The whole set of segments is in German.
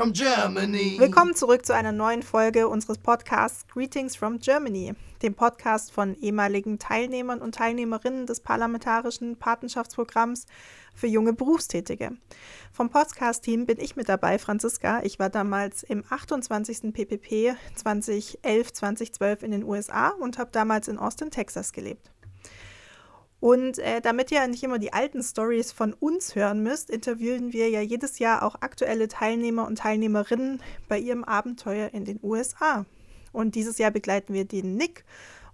from Germany. Willkommen zurück zu einer neuen Folge unseres Podcasts Greetings from Germany, dem Podcast von ehemaligen Teilnehmern und Teilnehmerinnen des parlamentarischen Patenschaftsprogramms für junge Berufstätige. Vom Podcast-Team bin ich mit dabei, Franziska. Ich war damals im 28. PPP 2011-2012 in den USA und habe damals in Austin, Texas gelebt. Und äh, damit ihr nicht immer die alten Stories von uns hören müsst, interviewen wir ja jedes Jahr auch aktuelle Teilnehmer und Teilnehmerinnen bei ihrem Abenteuer in den USA. Und dieses Jahr begleiten wir den Nick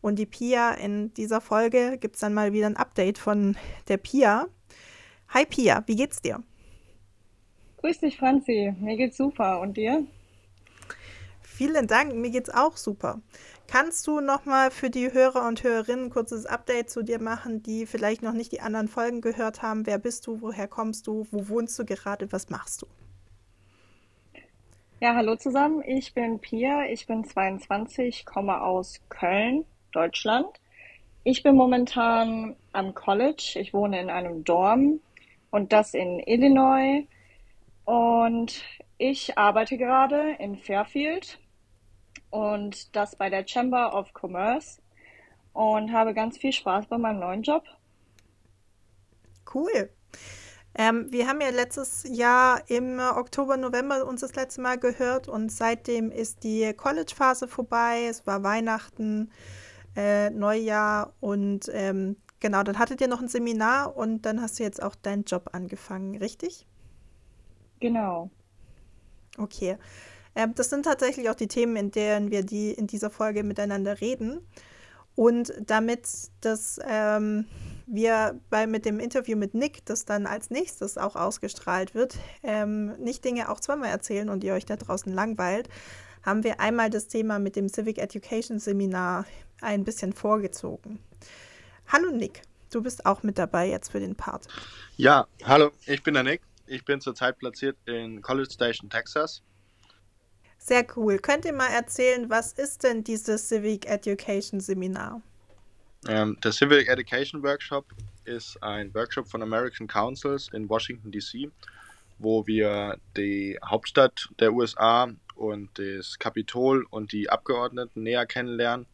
und die Pia. In dieser Folge gibt es dann mal wieder ein Update von der Pia. Hi Pia, wie geht's dir? Grüß dich, Franzi. Mir geht's super. Und dir? Vielen Dank, mir geht's auch super. Kannst du nochmal für die Hörer und Hörerinnen ein kurzes Update zu dir machen, die vielleicht noch nicht die anderen Folgen gehört haben? Wer bist du? Woher kommst du? Wo wohnst du gerade? Was machst du? Ja, hallo zusammen. Ich bin Pia. Ich bin 22, komme aus Köln, Deutschland. Ich bin momentan am College. Ich wohne in einem Dorm und das in Illinois. Und ich arbeite gerade in Fairfield und das bei der Chamber of Commerce und habe ganz viel Spaß bei meinem neuen Job. Cool. Ähm, wir haben ja letztes Jahr im Oktober, November uns das letzte Mal gehört und seitdem ist die College-Phase vorbei. Es war Weihnachten, äh, Neujahr und ähm, genau, dann hattet ihr noch ein Seminar und dann hast du jetzt auch deinen Job angefangen, richtig? Genau. Okay. Ähm, das sind tatsächlich auch die Themen, in denen wir die in dieser Folge miteinander reden. Und damit das ähm, wir bei mit dem Interview mit Nick, das dann als nächstes auch ausgestrahlt wird, ähm, nicht Dinge auch zweimal erzählen und ihr euch da draußen langweilt, haben wir einmal das Thema mit dem Civic Education Seminar ein bisschen vorgezogen. Hallo Nick, du bist auch mit dabei jetzt für den Part. Ja, hallo, ich bin der Nick. Ich bin zurzeit platziert in College Station, Texas. Sehr cool. Könnt ihr mal erzählen, was ist denn dieses Civic Education Seminar? Ähm, der Civic Education Workshop ist ein Workshop von American Councils in Washington, D.C., wo wir die Hauptstadt der USA und das Kapitol und die Abgeordneten näher kennenlernen.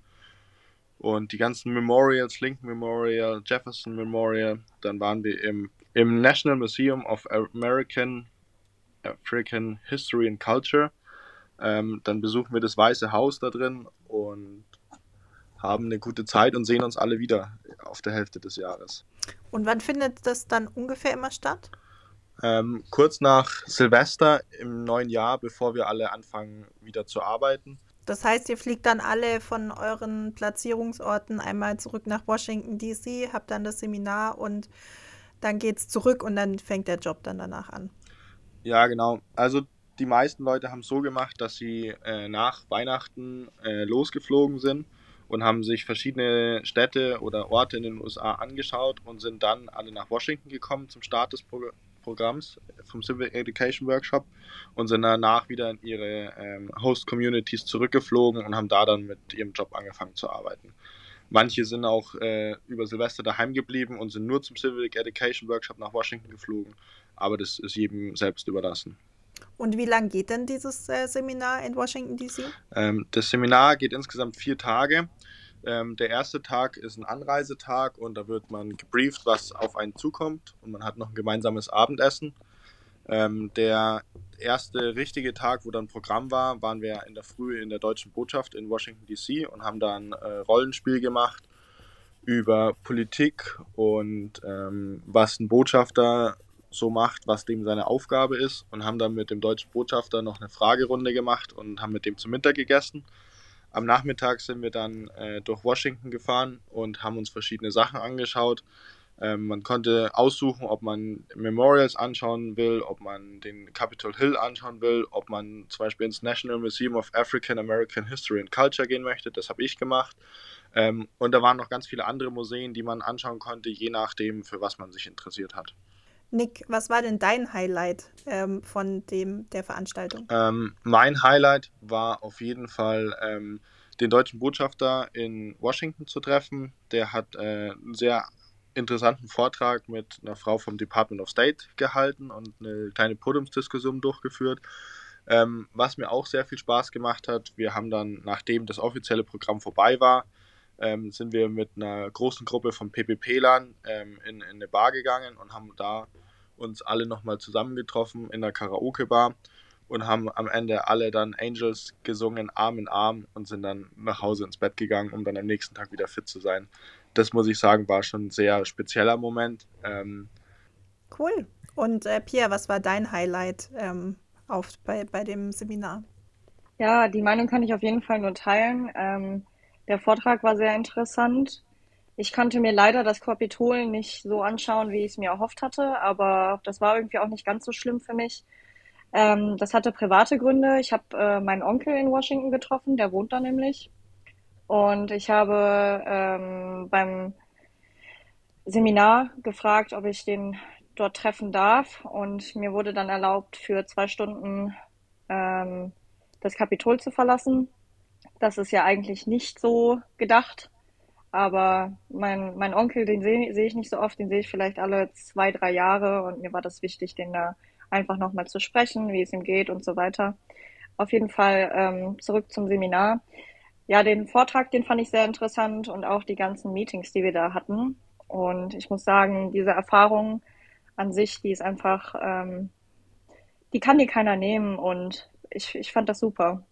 Und die ganzen Memorials, Lincoln Memorial, Jefferson Memorial, dann waren wir im, im National Museum of American African History and Culture ähm, dann besuchen wir das Weiße Haus da drin und haben eine gute Zeit und sehen uns alle wieder auf der Hälfte des Jahres. Und wann findet das dann ungefähr immer statt? Ähm, kurz nach Silvester im neuen Jahr, bevor wir alle anfangen wieder zu arbeiten. Das heißt, ihr fliegt dann alle von euren Platzierungsorten einmal zurück nach Washington, DC, habt dann das Seminar und dann geht es zurück und dann fängt der Job dann danach an. Ja, genau. Also die meisten Leute haben es so gemacht, dass sie äh, nach Weihnachten äh, losgeflogen sind und haben sich verschiedene Städte oder Orte in den USA angeschaut und sind dann alle nach Washington gekommen zum Start des Pro Programms vom Civil Education Workshop und sind danach wieder in ihre ähm, Host Communities zurückgeflogen und haben da dann mit ihrem Job angefangen zu arbeiten. Manche sind auch äh, über Silvester daheim geblieben und sind nur zum Civic Education Workshop nach Washington geflogen, aber das ist jedem selbst überlassen. Und wie lange geht denn dieses äh, Seminar in Washington, D.C.? Ähm, das Seminar geht insgesamt vier Tage. Ähm, der erste Tag ist ein Anreisetag und da wird man gebrieft, was auf einen zukommt und man hat noch ein gemeinsames Abendessen. Ähm, der erste richtige Tag, wo dann Programm war, waren wir in der Früh in der deutschen Botschaft in Washington DC und haben dann äh, Rollenspiel gemacht über Politik und ähm, was ein Botschafter so macht, was dem seine Aufgabe ist und haben dann mit dem deutschen Botschafter noch eine Fragerunde gemacht und haben mit dem zum Mittag gegessen. Am Nachmittag sind wir dann äh, durch Washington gefahren und haben uns verschiedene Sachen angeschaut. Ähm, man konnte aussuchen, ob man Memorials anschauen will, ob man den Capitol Hill anschauen will, ob man zum Beispiel ins National Museum of African American History and Culture gehen möchte. Das habe ich gemacht. Ähm, und da waren noch ganz viele andere Museen, die man anschauen konnte, je nachdem, für was man sich interessiert hat. Nick, was war denn dein Highlight ähm, von dem der Veranstaltung? Ähm, mein Highlight war auf jeden Fall ähm, den deutschen Botschafter in Washington zu treffen. Der hat äh, einen sehr interessanten Vortrag mit einer Frau vom Department of State gehalten und eine kleine Podiumsdiskussion durchgeführt. Ähm, was mir auch sehr viel Spaß gemacht hat, wir haben dann, nachdem das offizielle Programm vorbei war, ähm, sind wir mit einer großen Gruppe von PPP-Lern ähm, in, in eine Bar gegangen und haben da uns alle nochmal zusammengetroffen in der Karaoke-Bar und haben am Ende alle dann Angels gesungen, Arm in Arm und sind dann nach Hause ins Bett gegangen, um dann am nächsten Tag wieder fit zu sein. Das muss ich sagen, war schon ein sehr spezieller Moment. Ähm, cool. Und äh, Pia, was war dein Highlight ähm, auf, bei, bei dem Seminar? Ja, die Meinung kann ich auf jeden Fall nur teilen. Ähm, der Vortrag war sehr interessant. Ich konnte mir leider das Kapitol nicht so anschauen, wie ich es mir erhofft hatte, aber das war irgendwie auch nicht ganz so schlimm für mich. Ähm, das hatte private Gründe. Ich habe äh, meinen Onkel in Washington getroffen, der wohnt da nämlich. Und ich habe ähm, beim Seminar gefragt, ob ich den dort treffen darf. Und mir wurde dann erlaubt, für zwei Stunden ähm, das Kapitol zu verlassen. Das ist ja eigentlich nicht so gedacht. Aber mein, mein Onkel, den sehe seh ich nicht so oft, den sehe ich vielleicht alle zwei, drei Jahre. Und mir war das wichtig, den da einfach nochmal zu sprechen, wie es ihm geht und so weiter. Auf jeden Fall ähm, zurück zum Seminar. Ja, den Vortrag, den fand ich sehr interessant und auch die ganzen Meetings, die wir da hatten. Und ich muss sagen, diese Erfahrung an sich, die ist einfach, ähm, die kann dir keiner nehmen. Und ich, ich fand das super,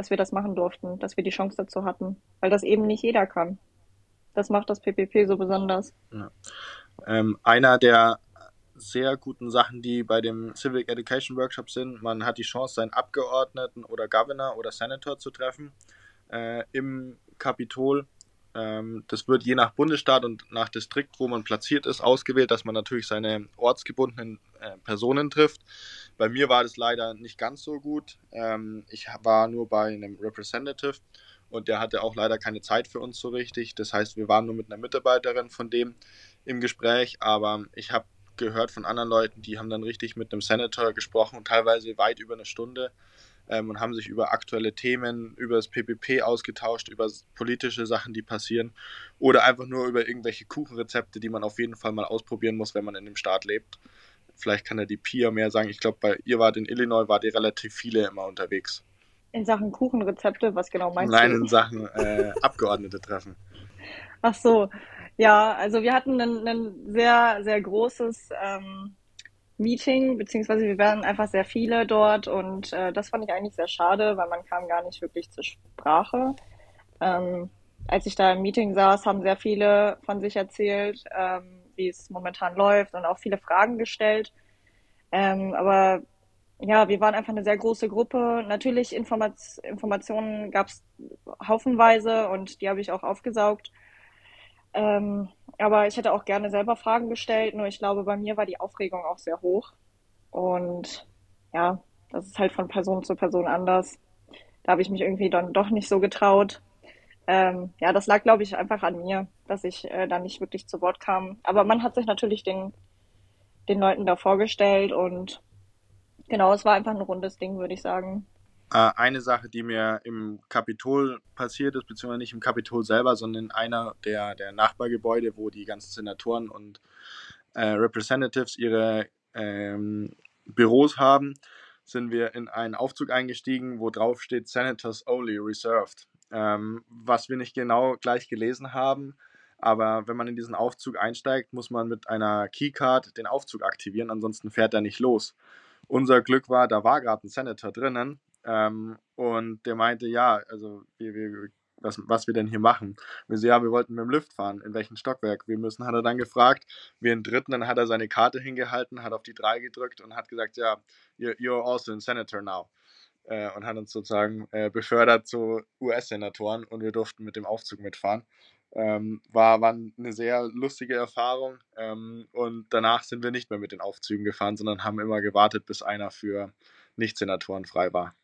dass wir das machen durften, dass wir die Chance dazu hatten, weil das eben nicht jeder kann. Das macht das PPP so besonders. Ja. Ähm, einer der sehr guten Sachen, die bei dem Civic Education Workshop sind. Man hat die Chance, seinen Abgeordneten oder Governor oder Senator zu treffen äh, im Kapitol. Ähm, das wird je nach Bundesstaat und nach Distrikt, wo man platziert ist, ausgewählt, dass man natürlich seine ortsgebundenen äh, Personen trifft. Bei mir war das leider nicht ganz so gut. Ähm, ich war nur bei einem Representative und der hatte auch leider keine Zeit für uns so richtig. Das heißt, wir waren nur mit einer Mitarbeiterin von dem im Gespräch, aber ich habe gehört von anderen Leuten, die haben dann richtig mit einem Senator gesprochen, teilweise weit über eine Stunde ähm, und haben sich über aktuelle Themen, über das PPP ausgetauscht, über politische Sachen, die passieren oder einfach nur über irgendwelche Kuchenrezepte, die man auf jeden Fall mal ausprobieren muss, wenn man in dem Staat lebt. Vielleicht kann ja die Pia mehr sagen. Ich glaube, bei ihr war in Illinois, war die relativ viele immer unterwegs. In Sachen Kuchenrezepte, was genau meinst Nein, du? Nein, in Sachen äh, Abgeordnete treffen. Ach so, ja, also wir hatten ein, ein sehr, sehr großes ähm, Meeting, beziehungsweise wir waren einfach sehr viele dort und äh, das fand ich eigentlich sehr schade, weil man kam gar nicht wirklich zur Sprache. Ähm, als ich da im Meeting saß, haben sehr viele von sich erzählt, ähm, wie es momentan läuft und auch viele Fragen gestellt. Ähm, aber ja, wir waren einfach eine sehr große Gruppe. Natürlich Informat Informationen gab es haufenweise und die habe ich auch aufgesaugt. Ähm, aber ich hätte auch gerne selber Fragen gestellt, nur ich glaube, bei mir war die Aufregung auch sehr hoch. Und ja, das ist halt von Person zu Person anders. Da habe ich mich irgendwie dann doch nicht so getraut. Ähm, ja, das lag, glaube ich, einfach an mir, dass ich äh, da nicht wirklich zu Wort kam. Aber man hat sich natürlich den, den Leuten da vorgestellt und genau, es war einfach ein rundes Ding, würde ich sagen. Äh, eine Sache, die mir im Kapitol passiert ist, beziehungsweise nicht im Kapitol selber, sondern in einer der, der Nachbargebäude, wo die ganzen Senatoren und äh, Representatives ihre ähm, Büros haben, sind wir in einen Aufzug eingestiegen, wo drauf steht Senators Only Reserved. Ähm, was wir nicht genau gleich gelesen haben, aber wenn man in diesen Aufzug einsteigt, muss man mit einer Keycard den Aufzug aktivieren, ansonsten fährt er nicht los. Unser Glück war, da war gerade ein Senator drinnen ähm, und der meinte, ja, also wir, wir, was, was wir denn hier machen. Wir so, ja, wir wollten mit dem Lift fahren. In welchem Stockwerk wir müssen, hat er dann gefragt. Wir in dritten, dann hat er seine Karte hingehalten, hat auf die drei gedrückt und hat gesagt, ja, you're, you're also a senator now. Äh, und hat uns sozusagen äh, befördert zu US-Senatoren und wir durften mit dem Aufzug mitfahren. Ähm, war, war eine sehr lustige Erfahrung ähm, und danach sind wir nicht mehr mit den Aufzügen gefahren, sondern haben immer gewartet, bis einer für Nicht-Senatoren frei war.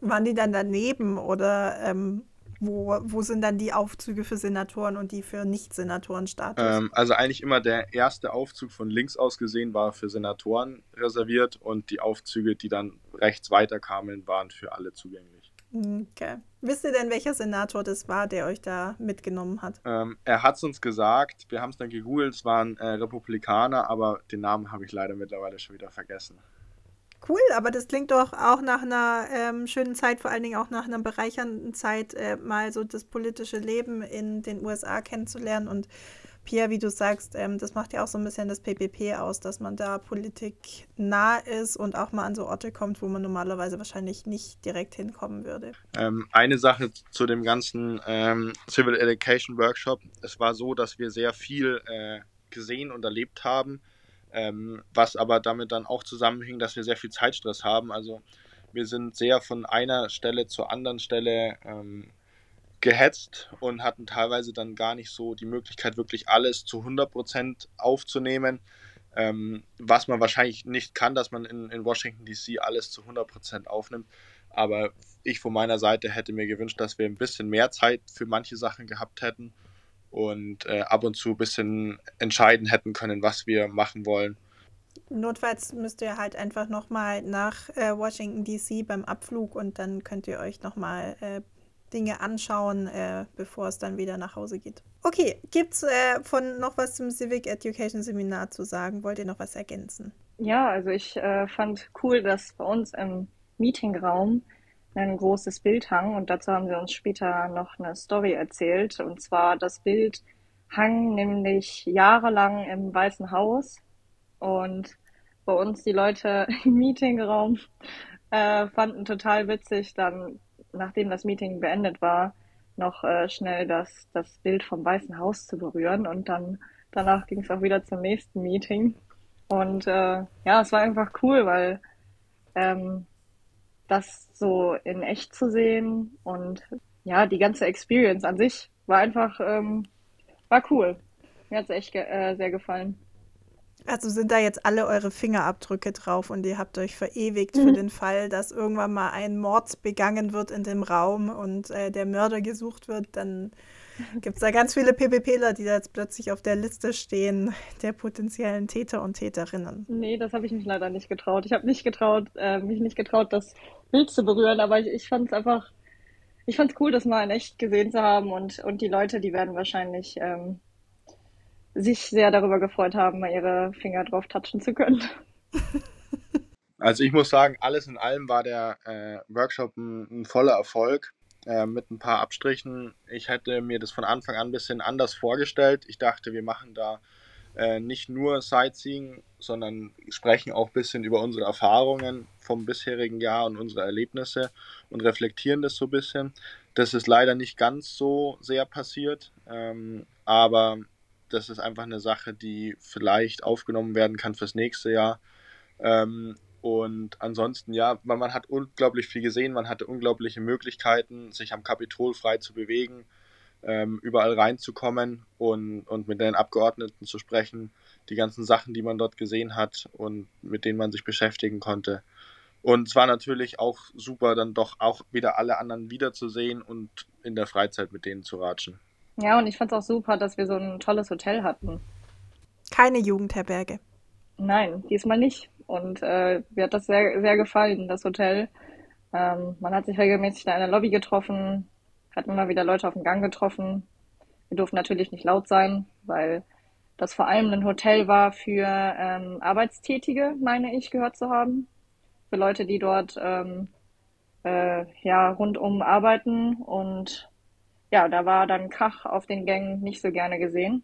Waren die dann daneben oder ähm, wo, wo sind dann die Aufzüge für Senatoren und die für Nicht-Senatoren-Status? Ähm, also eigentlich immer der erste Aufzug von links aus gesehen war für Senatoren reserviert und die Aufzüge, die dann rechts weiterkamen, waren für alle zugänglich. Okay. Wisst ihr denn, welcher Senator das war, der euch da mitgenommen hat? Ähm, er hat es uns gesagt, wir haben es dann gegoogelt, es waren äh, Republikaner, aber den Namen habe ich leider mittlerweile schon wieder vergessen. Cool, aber das klingt doch auch nach einer ähm, schönen Zeit, vor allen Dingen auch nach einer bereichernden Zeit, äh, mal so das politische Leben in den USA kennenzulernen. Und Pia, wie du sagst, ähm, das macht ja auch so ein bisschen das PPP aus, dass man da Politik nah ist und auch mal an so Orte kommt, wo man normalerweise wahrscheinlich nicht direkt hinkommen würde. Ähm, eine Sache zu dem ganzen ähm, Civil Education Workshop. Es war so, dass wir sehr viel äh, gesehen und erlebt haben ähm, was aber damit dann auch zusammenhing, dass wir sehr viel Zeitstress haben. Also wir sind sehr von einer Stelle zur anderen Stelle ähm, gehetzt und hatten teilweise dann gar nicht so die Möglichkeit, wirklich alles zu 100% aufzunehmen. Ähm, was man wahrscheinlich nicht kann, dass man in, in Washington DC alles zu 100% aufnimmt. Aber ich von meiner Seite hätte mir gewünscht, dass wir ein bisschen mehr Zeit für manche Sachen gehabt hätten und äh, ab und zu ein bisschen entscheiden hätten können, was wir machen wollen. Notfalls müsst ihr halt einfach nochmal nach äh, Washington DC beim Abflug und dann könnt ihr euch nochmal äh, Dinge anschauen, äh, bevor es dann wieder nach Hause geht. Okay, gibt es äh, von noch was zum Civic Education Seminar zu sagen? Wollt ihr noch was ergänzen? Ja, also ich äh, fand cool, dass bei uns im Meetingraum ein großes Bild hang und dazu haben sie uns später noch eine Story erzählt. Und zwar das Bild hang nämlich jahrelang im Weißen Haus und bei uns die Leute im Meetingraum äh, fanden total witzig, dann nachdem das Meeting beendet war, noch äh, schnell das, das Bild vom Weißen Haus zu berühren und dann danach ging es auch wieder zum nächsten Meeting. Und äh, ja, es war einfach cool, weil ähm, das so in echt zu sehen und ja, die ganze Experience an sich war einfach, ähm, war cool. Mir hat es echt ge äh, sehr gefallen. Also sind da jetzt alle eure Fingerabdrücke drauf und ihr habt euch verewigt mhm. für den Fall, dass irgendwann mal ein Mord begangen wird in dem Raum und äh, der Mörder gesucht wird, dann gibt es da ganz viele PPPler, die da jetzt plötzlich auf der Liste stehen, der potenziellen Täter und Täterinnen. Nee, das habe ich mich leider nicht getraut. Ich habe nicht getraut, äh, mich nicht getraut, das Bild zu berühren, aber ich, ich fand es einfach, ich fand es cool, das mal in echt gesehen zu haben und, und die Leute, die werden wahrscheinlich ähm, sich sehr darüber gefreut haben, mal ihre Finger drauf touchen zu können. Also ich muss sagen, alles in allem war der äh, Workshop ein, ein voller Erfolg. Äh, mit ein paar Abstrichen. Ich hätte mir das von Anfang an ein bisschen anders vorgestellt. Ich dachte, wir machen da äh, nicht nur Sightseeing, sondern sprechen auch ein bisschen über unsere Erfahrungen vom bisherigen Jahr und unsere Erlebnisse und reflektieren das so ein bisschen. Das ist leider nicht ganz so sehr passiert, ähm, aber das ist einfach eine Sache, die vielleicht aufgenommen werden kann fürs nächste Jahr. Ähm, und ansonsten, ja, man, man hat unglaublich viel gesehen, man hatte unglaubliche Möglichkeiten, sich am Kapitol frei zu bewegen, ähm, überall reinzukommen und, und mit den Abgeordneten zu sprechen, die ganzen Sachen, die man dort gesehen hat und mit denen man sich beschäftigen konnte. Und es war natürlich auch super, dann doch auch wieder alle anderen wiederzusehen und in der Freizeit mit denen zu ratschen. Ja, und ich fand es auch super, dass wir so ein tolles Hotel hatten. Keine Jugendherberge. Nein, diesmal nicht. Und äh, mir hat das sehr, sehr gefallen, das Hotel. Ähm, man hat sich regelmäßig in einer Lobby getroffen, hat immer wieder Leute auf dem Gang getroffen. Wir durften natürlich nicht laut sein, weil das vor allem ein Hotel war für ähm, Arbeitstätige, meine ich, gehört zu haben. Für Leute, die dort ähm, äh, ja rundum arbeiten. Und ja, da war dann Krach auf den Gängen nicht so gerne gesehen.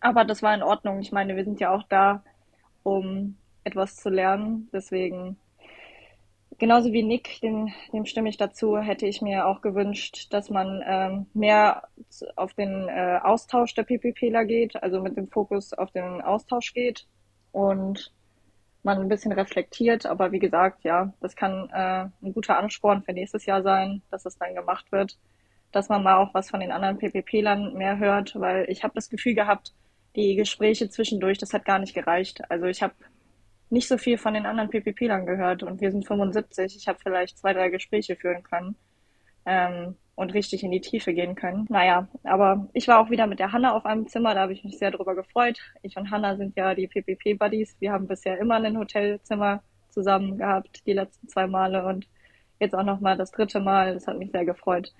Aber das war in Ordnung. Ich meine, wir sind ja auch da, um etwas zu lernen. Deswegen, genauso wie Nick, dem, dem stimme ich dazu, hätte ich mir auch gewünscht, dass man ähm, mehr auf den äh, Austausch der PPPler geht, also mit dem Fokus auf den Austausch geht und man ein bisschen reflektiert. Aber wie gesagt, ja, das kann äh, ein guter Ansporn für nächstes Jahr sein, dass es dann gemacht wird, dass man mal auch was von den anderen PPPlern mehr hört, weil ich habe das Gefühl gehabt, die Gespräche zwischendurch, das hat gar nicht gereicht. Also ich habe nicht so viel von den anderen PPP-Lern gehört und wir sind 75. Ich habe vielleicht zwei, drei Gespräche führen können ähm, und richtig in die Tiefe gehen können. Naja, aber ich war auch wieder mit der Hanna auf einem Zimmer, da habe ich mich sehr drüber gefreut. Ich und Hanna sind ja die PPP-Buddies. Wir haben bisher immer ein Hotelzimmer zusammen gehabt, die letzten zwei Male und jetzt auch nochmal das dritte Mal. Das hat mich sehr gefreut,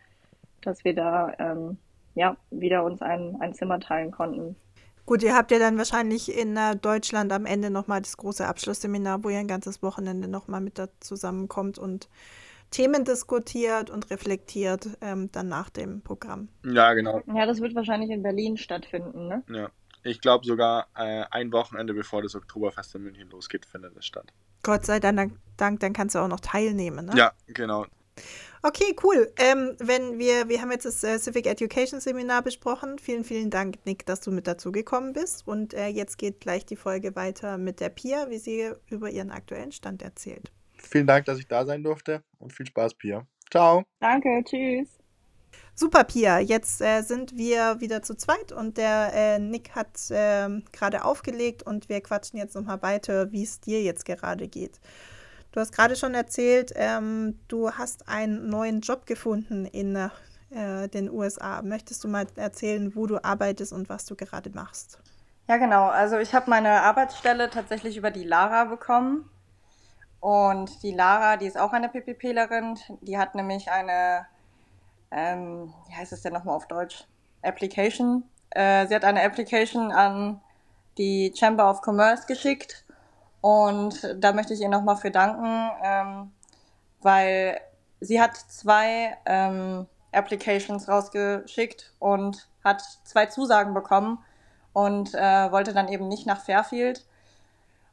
dass wir da ähm, ja wieder uns ein, ein Zimmer teilen konnten. Gut, ihr habt ja dann wahrscheinlich in äh, Deutschland am Ende nochmal das große Abschlussseminar, wo ihr ein ganzes Wochenende nochmal mit da zusammenkommt und Themen diskutiert und reflektiert, ähm, dann nach dem Programm. Ja, genau. Ja, das wird wahrscheinlich in Berlin stattfinden, ne? Ja. Ich glaube sogar äh, ein Wochenende bevor das Oktoberfest in München losgeht, findet es statt. Gott sei Dank, Dank dann kannst du auch noch teilnehmen, ne? Ja, genau. Okay, cool. Ähm, wenn wir, wir haben jetzt das äh, Civic Education Seminar besprochen. Vielen, vielen Dank, Nick, dass du mit dazu gekommen bist. Und äh, jetzt geht gleich die Folge weiter mit der Pia, wie sie über ihren aktuellen Stand erzählt. Vielen Dank, dass ich da sein durfte und viel Spaß, Pia. Ciao. Danke, tschüss. Super, Pia. Jetzt äh, sind wir wieder zu zweit und der äh, Nick hat ähm, gerade aufgelegt und wir quatschen jetzt nochmal weiter, wie es dir jetzt gerade geht. Du hast gerade schon erzählt, ähm, du hast einen neuen Job gefunden in äh, den USA. Möchtest du mal erzählen, wo du arbeitest und was du gerade machst? Ja, genau. Also ich habe meine Arbeitsstelle tatsächlich über die Lara bekommen. Und die Lara, die ist auch eine PPPlerin. Die hat nämlich eine, ähm, wie heißt es denn nochmal auf Deutsch? Application. Äh, sie hat eine Application an die Chamber of Commerce geschickt und da möchte ich ihr nochmal für danken, ähm, weil sie hat zwei ähm, Applications rausgeschickt und hat zwei Zusagen bekommen und äh, wollte dann eben nicht nach Fairfield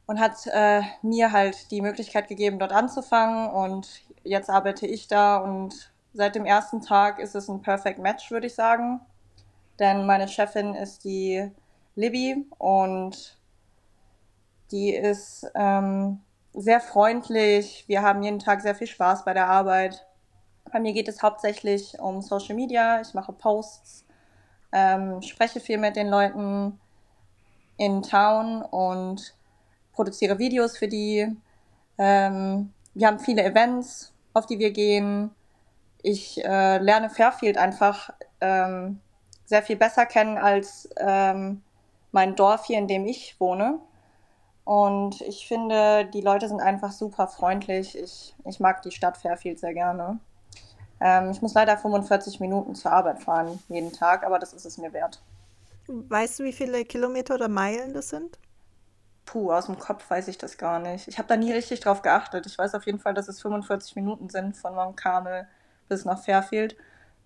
und hat äh, mir halt die Möglichkeit gegeben, dort anzufangen und jetzt arbeite ich da und seit dem ersten Tag ist es ein Perfect Match, würde ich sagen. Denn meine Chefin ist die Libby und die ist ähm, sehr freundlich. Wir haben jeden Tag sehr viel Spaß bei der Arbeit. Bei mir geht es hauptsächlich um Social Media. Ich mache Posts, ähm, spreche viel mit den Leuten in Town und produziere Videos für die. Ähm, wir haben viele Events, auf die wir gehen. Ich äh, lerne Fairfield einfach ähm, sehr viel besser kennen als ähm, mein Dorf hier, in dem ich wohne. Und ich finde, die Leute sind einfach super freundlich. Ich, ich mag die Stadt Fairfield sehr gerne. Ähm, ich muss leider 45 Minuten zur Arbeit fahren, jeden Tag, aber das ist es mir wert. Weißt du, wie viele Kilometer oder Meilen das sind? Puh, aus dem Kopf weiß ich das gar nicht. Ich habe da nie richtig drauf geachtet. Ich weiß auf jeden Fall, dass es 45 Minuten sind von Mount Carmel bis nach Fairfield.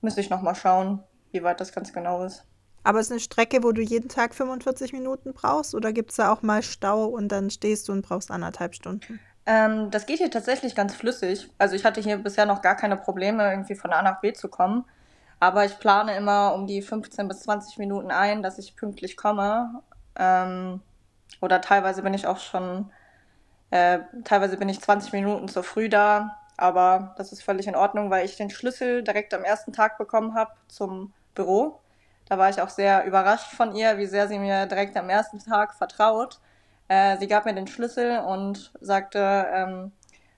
Müsste ich nochmal schauen, wie weit das ganz genau ist. Aber es ist eine Strecke, wo du jeden Tag 45 Minuten brauchst? Oder gibt es da auch mal Stau und dann stehst du und brauchst anderthalb Stunden? Ähm, das geht hier tatsächlich ganz flüssig. Also ich hatte hier bisher noch gar keine Probleme, irgendwie von A nach B zu kommen. Aber ich plane immer um die 15 bis 20 Minuten ein, dass ich pünktlich komme. Ähm, oder teilweise bin ich auch schon, äh, teilweise bin ich 20 Minuten zu früh da. Aber das ist völlig in Ordnung, weil ich den Schlüssel direkt am ersten Tag bekommen habe zum Büro. Da war ich auch sehr überrascht von ihr, wie sehr sie mir direkt am ersten Tag vertraut. Äh, sie gab mir den Schlüssel und sagte, ähm,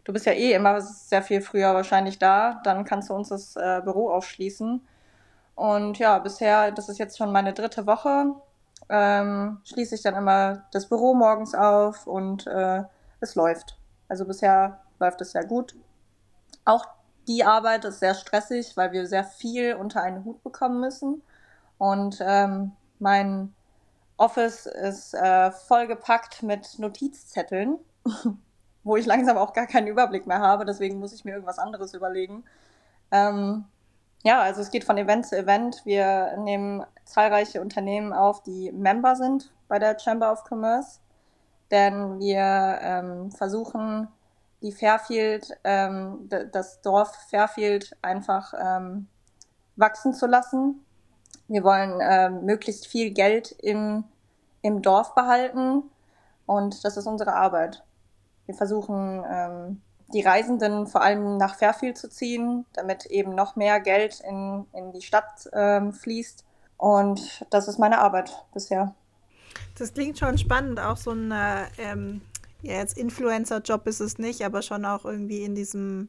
du bist ja eh immer sehr viel früher wahrscheinlich da, dann kannst du uns das äh, Büro aufschließen. Und ja, bisher, das ist jetzt schon meine dritte Woche, ähm, schließe ich dann immer das Büro morgens auf und äh, es läuft. Also bisher läuft es sehr gut. Auch die Arbeit ist sehr stressig, weil wir sehr viel unter einen Hut bekommen müssen. Und ähm, mein Office ist äh, vollgepackt mit Notizzetteln, wo ich langsam auch gar keinen Überblick mehr habe. Deswegen muss ich mir irgendwas anderes überlegen. Ähm, ja, also es geht von Event zu Event. Wir nehmen zahlreiche Unternehmen auf, die Member sind bei der Chamber of Commerce. Denn wir ähm, versuchen, die Fairfield, ähm, das Dorf Fairfield einfach ähm, wachsen zu lassen wir wollen äh, möglichst viel Geld im, im Dorf behalten und das ist unsere Arbeit. Wir versuchen, ähm, die Reisenden vor allem nach Fairfield zu ziehen, damit eben noch mehr Geld in, in die Stadt ähm, fließt. Und das ist meine Arbeit bisher. Das klingt schon spannend, auch so ein, äh, ähm, ja, jetzt Influencer-Job ist es nicht, aber schon auch irgendwie in diesem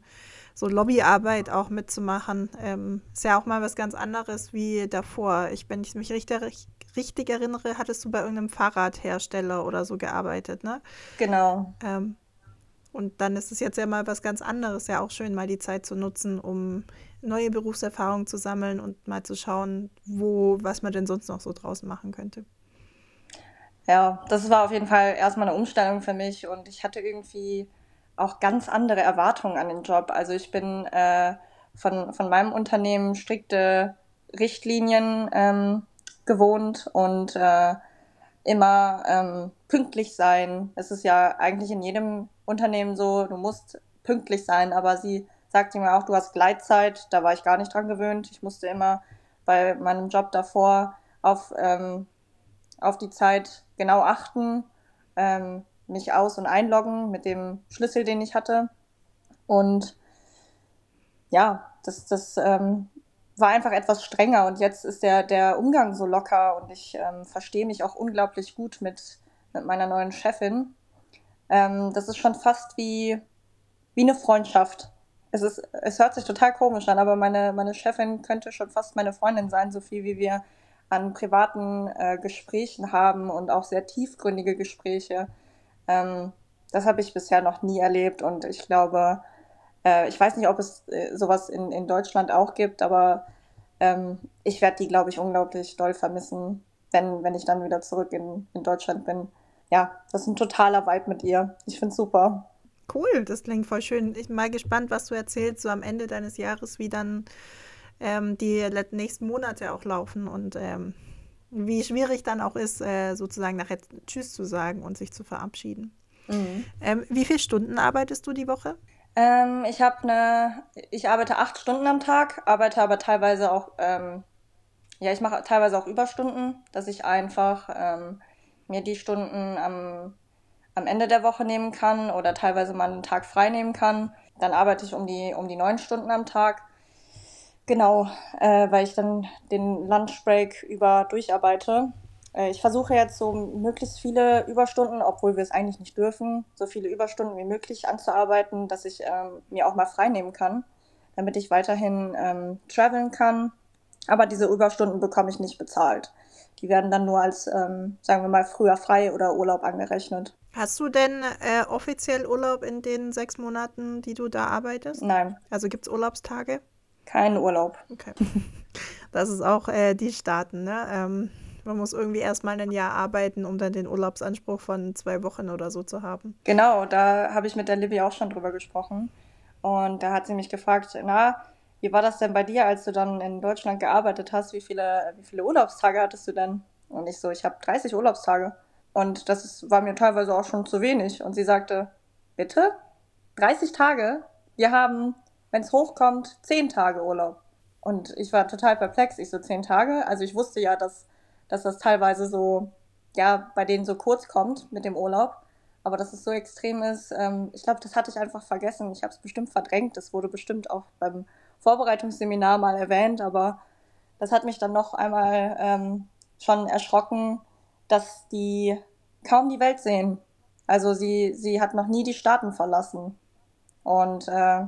so Lobbyarbeit auch mitzumachen, ähm, ist ja auch mal was ganz anderes wie davor. Ich, wenn ich mich richtig, richtig erinnere, hattest du bei irgendeinem Fahrradhersteller oder so gearbeitet, ne? Genau. Ähm, und dann ist es jetzt ja mal was ganz anderes, ja auch schön, mal die Zeit zu nutzen, um neue Berufserfahrungen zu sammeln und mal zu schauen, wo, was man denn sonst noch so draußen machen könnte. Ja, das war auf jeden Fall erstmal eine Umstellung für mich und ich hatte irgendwie auch ganz andere Erwartungen an den Job. Also ich bin äh, von, von meinem Unternehmen strikte Richtlinien ähm, gewohnt und äh, immer ähm, pünktlich sein. Es ist ja eigentlich in jedem Unternehmen so, du musst pünktlich sein, aber sie sagte mir auch, du hast Gleitzeit, da war ich gar nicht dran gewöhnt. Ich musste immer bei meinem Job davor auf, ähm, auf die Zeit genau achten, ähm, mich aus- und einloggen mit dem Schlüssel, den ich hatte. Und ja, das, das ähm, war einfach etwas strenger und jetzt ist der, der Umgang so locker und ich ähm, verstehe mich auch unglaublich gut mit, mit meiner neuen Chefin. Ähm, das ist schon fast wie, wie eine Freundschaft. Es, ist, es hört sich total komisch an, aber meine, meine Chefin könnte schon fast meine Freundin sein, so viel wie wir an privaten äh, Gesprächen haben und auch sehr tiefgründige Gespräche. Ähm, das habe ich bisher noch nie erlebt und ich glaube, äh, ich weiß nicht, ob es äh, sowas in, in Deutschland auch gibt, aber ähm, ich werde die, glaube ich, unglaublich doll vermissen, wenn, wenn ich dann wieder zurück in, in Deutschland bin. Ja, das ist ein totaler Vibe mit ihr. Ich finde super. Cool, das klingt voll schön. Ich bin mal gespannt, was du erzählst, so am Ende deines Jahres, wie dann ähm, die nächsten Monate auch laufen und ähm, wie schwierig dann auch ist, äh, sozusagen nachher Tschüss zu sagen und sich zu verabschieden. Mhm. Ähm, wie viele Stunden arbeitest du die Woche? Ähm, ich habe eine, ich arbeite acht Stunden am Tag, arbeite aber teilweise auch, ähm, ja, ich mache teilweise auch Überstunden, dass ich einfach ähm, mir die Stunden am, am Ende der Woche nehmen kann oder teilweise mal einen Tag frei nehmen kann. Dann arbeite ich um die, um die neun Stunden am Tag. Genau, äh, weil ich dann den Lunchbreak über durcharbeite. Äh, ich versuche jetzt so möglichst viele Überstunden, obwohl wir es eigentlich nicht dürfen, so viele Überstunden wie möglich anzuarbeiten, dass ich ähm, mir auch mal frei nehmen kann, damit ich weiterhin ähm, traveln kann. Aber diese Überstunden bekomme ich nicht bezahlt. Die werden dann nur als, ähm, sagen wir mal, früher frei oder Urlaub angerechnet. Hast du denn äh, offiziell Urlaub in den sechs Monaten, die du da arbeitest? Nein. Also gibt es Urlaubstage? Kein Urlaub. Okay. Das ist auch äh, die Staaten, ne? Ähm, man muss irgendwie erstmal ein Jahr arbeiten, um dann den Urlaubsanspruch von zwei Wochen oder so zu haben. Genau, da habe ich mit der Libby auch schon drüber gesprochen. Und da hat sie mich gefragt, na, wie war das denn bei dir, als du dann in Deutschland gearbeitet hast? Wie viele, wie viele Urlaubstage hattest du denn? Und ich so, ich habe 30 Urlaubstage. Und das ist, war mir teilweise auch schon zu wenig. Und sie sagte, bitte? 30 Tage? Wir haben, wenn es hochkommt, 10 Tage Urlaub. Und ich war total perplex. Ich so, 10 Tage? Also ich wusste ja, dass dass das teilweise so, ja, bei denen so kurz kommt mit dem Urlaub. Aber dass es so extrem ist, ähm, ich glaube, das hatte ich einfach vergessen. Ich habe es bestimmt verdrängt. Das wurde bestimmt auch beim Vorbereitungsseminar mal erwähnt, aber das hat mich dann noch einmal ähm, schon erschrocken, dass die kaum die Welt sehen. Also sie, sie hat noch nie die Staaten verlassen. Und äh,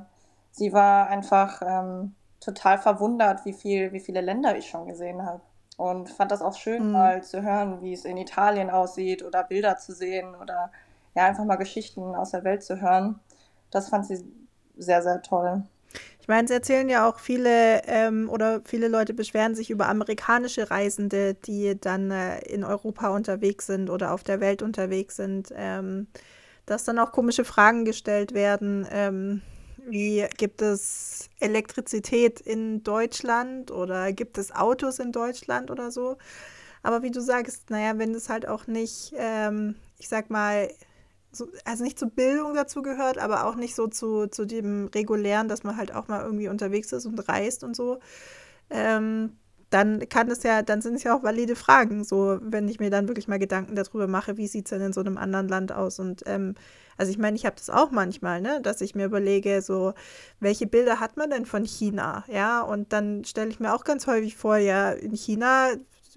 sie war einfach ähm, total verwundert, wie, viel, wie viele Länder ich schon gesehen habe und fand das auch schön, mhm. mal zu hören, wie es in Italien aussieht oder Bilder zu sehen oder ja, einfach mal Geschichten aus der Welt zu hören. Das fand sie sehr, sehr toll. Ich meine, es erzählen ja auch viele ähm, oder viele Leute beschweren sich über amerikanische Reisende, die dann äh, in Europa unterwegs sind oder auf der Welt unterwegs sind, ähm, dass dann auch komische Fragen gestellt werden. Ähm, wie gibt es Elektrizität in Deutschland oder gibt es Autos in Deutschland oder so? Aber wie du sagst, naja, wenn es halt auch nicht, ähm, ich sag mal, so, also nicht zur Bildung dazu gehört, aber auch nicht so zu, zu dem regulären, dass man halt auch mal irgendwie unterwegs ist und reist und so, ähm, dann kann es ja, dann sind es ja auch valide Fragen, so wenn ich mir dann wirklich mal Gedanken darüber mache, wie sieht es denn in so einem anderen Land aus und ähm, also ich meine, ich habe das auch manchmal, ne, dass ich mir überlege, so, welche Bilder hat man denn von China? Ja, und dann stelle ich mir auch ganz häufig vor, ja, in China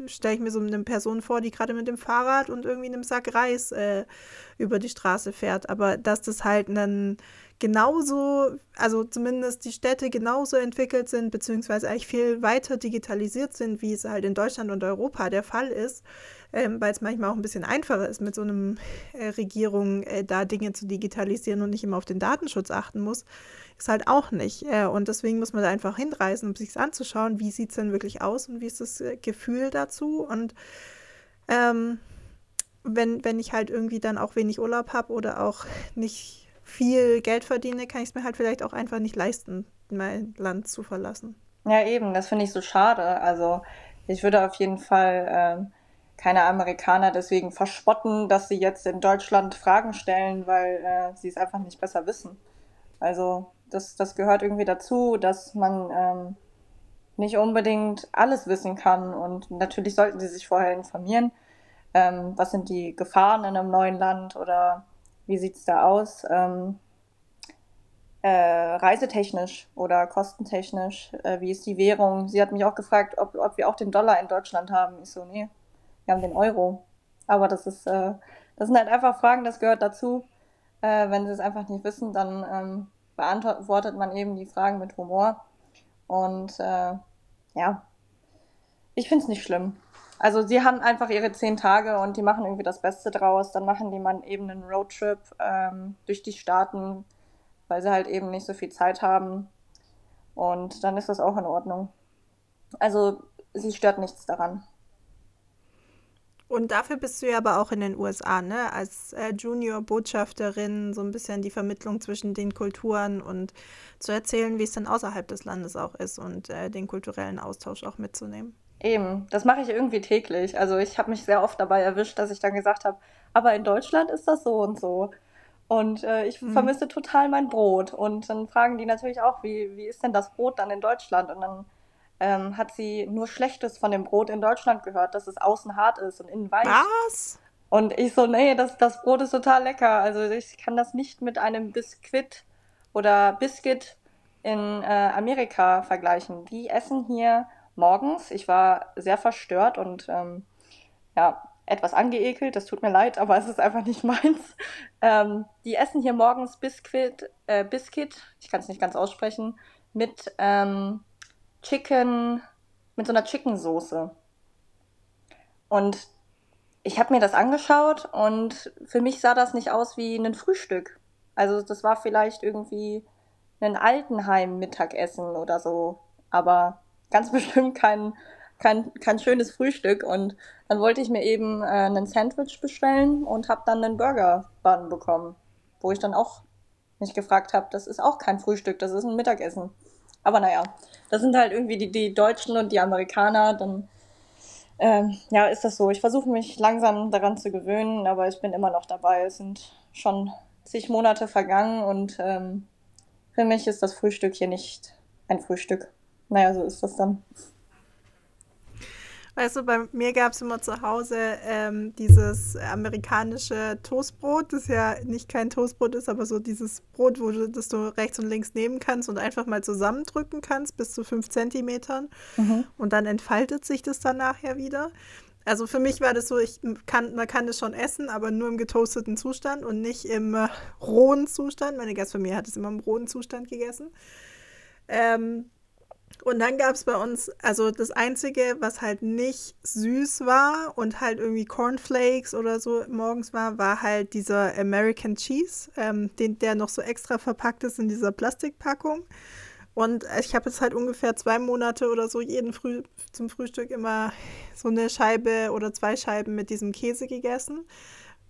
stelle ich mir so eine Person vor, die gerade mit dem Fahrrad und irgendwie einem Sack Reis äh, über die Straße fährt. Aber dass das halt ein genauso, also zumindest die Städte genauso entwickelt sind, beziehungsweise eigentlich viel weiter digitalisiert sind, wie es halt in Deutschland und Europa der Fall ist, ähm, weil es manchmal auch ein bisschen einfacher ist, mit so einem äh, Regierung äh, da Dinge zu digitalisieren und nicht immer auf den Datenschutz achten muss, ist halt auch nicht. Äh, und deswegen muss man da einfach hinreisen, um sich anzuschauen, wie sieht es denn wirklich aus und wie ist das äh, Gefühl dazu und ähm, wenn, wenn ich halt irgendwie dann auch wenig Urlaub habe oder auch nicht viel Geld verdiene, kann ich es mir halt vielleicht auch einfach nicht leisten, mein Land zu verlassen. Ja, eben, das finde ich so schade. Also ich würde auf jeden Fall ähm, keine Amerikaner deswegen verspotten, dass sie jetzt in Deutschland Fragen stellen, weil äh, sie es einfach nicht besser wissen. Also das, das gehört irgendwie dazu, dass man ähm, nicht unbedingt alles wissen kann. Und natürlich sollten sie sich vorher informieren. Ähm, was sind die Gefahren in einem neuen Land oder wie sieht es da aus? Ähm, äh, reisetechnisch oder kostentechnisch, äh, wie ist die Währung? Sie hat mich auch gefragt, ob, ob wir auch den Dollar in Deutschland haben. Ich so, nee, wir haben den Euro. Aber das ist, äh, das sind halt einfach Fragen, das gehört dazu. Äh, wenn sie es einfach nicht wissen, dann ähm, beantwortet man eben die Fragen mit Humor. Und äh, ja, ich finde es nicht schlimm. Also sie haben einfach ihre zehn Tage und die machen irgendwie das Beste draus. Dann machen die man eben einen Roadtrip ähm, durch die Staaten, weil sie halt eben nicht so viel Zeit haben. Und dann ist das auch in Ordnung. Also sie stört nichts daran. Und dafür bist du ja aber auch in den USA, ne? Als äh, Junior-Botschafterin so ein bisschen die Vermittlung zwischen den Kulturen und zu erzählen, wie es dann außerhalb des Landes auch ist und äh, den kulturellen Austausch auch mitzunehmen. Eben, das mache ich irgendwie täglich. Also ich habe mich sehr oft dabei erwischt, dass ich dann gesagt habe, aber in Deutschland ist das so und so. Und äh, ich mhm. vermisse total mein Brot. Und dann fragen die natürlich auch, wie, wie ist denn das Brot dann in Deutschland? Und dann ähm, hat sie nur Schlechtes von dem Brot in Deutschland gehört, dass es außen hart ist und innen weich. Was? Und ich so, nee, das, das Brot ist total lecker. Also ich kann das nicht mit einem Biskuit oder Biscuit in äh, Amerika vergleichen. Die essen hier morgens. Ich war sehr verstört und ähm, ja, etwas angeekelt, das tut mir leid, aber es ist einfach nicht meins. Ähm, die essen hier morgens Biscuit, äh, Biscuit, ich kann es nicht ganz aussprechen, mit ähm, Chicken, mit so einer Chicken-Soße. Und ich habe mir das angeschaut und für mich sah das nicht aus wie ein Frühstück. Also das war vielleicht irgendwie ein Altenheim-Mittagessen oder so, aber ganz bestimmt kein kein, kein schönes Frühstück. Und dann wollte ich mir eben äh, einen Sandwich bestellen und habe dann einen Burger-Bun bekommen, wo ich dann auch mich gefragt habe, das ist auch kein Frühstück, das ist ein Mittagessen. Aber naja, das sind halt irgendwie die, die Deutschen und die Amerikaner, dann ähm, ja, ist das so. Ich versuche mich langsam daran zu gewöhnen, aber ich bin immer noch dabei. Es sind schon zig Monate vergangen und ähm, für mich ist das Frühstück hier nicht ein Frühstück. Naja, so ist das dann. Weißt du, bei mir gab es immer zu Hause ähm, dieses amerikanische Toastbrot, das ja nicht kein Toastbrot ist, aber so dieses Brot, wo du, das du rechts und links nehmen kannst und einfach mal zusammendrücken kannst bis zu fünf Zentimetern. Mhm. Und dann entfaltet sich das dann nachher wieder. Also für mich war das so, ich kann, man kann das schon essen, aber nur im getoasteten Zustand und nicht im äh, rohen Zustand. Meine Gastfamilie hat es immer im rohen Zustand gegessen. Ähm, und dann gab es bei uns, also das Einzige, was halt nicht süß war und halt irgendwie Cornflakes oder so morgens war, war halt dieser American Cheese, ähm, den, der noch so extra verpackt ist in dieser Plastikpackung. Und ich habe jetzt halt ungefähr zwei Monate oder so jeden Früh zum Frühstück immer so eine Scheibe oder zwei Scheiben mit diesem Käse gegessen.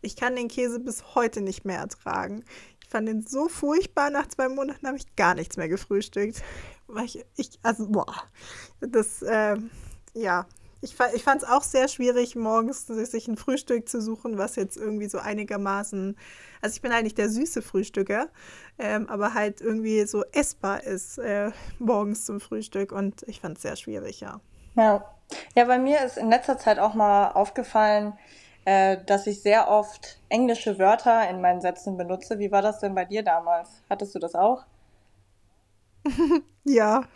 Ich kann den Käse bis heute nicht mehr ertragen. Ich fand den so furchtbar. Nach zwei Monaten habe ich gar nichts mehr gefrühstückt weil ich, ich also, boah, das, äh, ja, ich, ich fand es auch sehr schwierig, morgens sich ein Frühstück zu suchen, was jetzt irgendwie so einigermaßen, also ich bin eigentlich der süße Frühstücker, ähm, aber halt irgendwie so essbar ist äh, morgens zum Frühstück und ich fand es sehr schwierig, ja. Ja. ja, bei mir ist in letzter Zeit auch mal aufgefallen, äh, dass ich sehr oft englische Wörter in meinen Sätzen benutze. Wie war das denn bei dir damals? Hattest du das auch? Ja,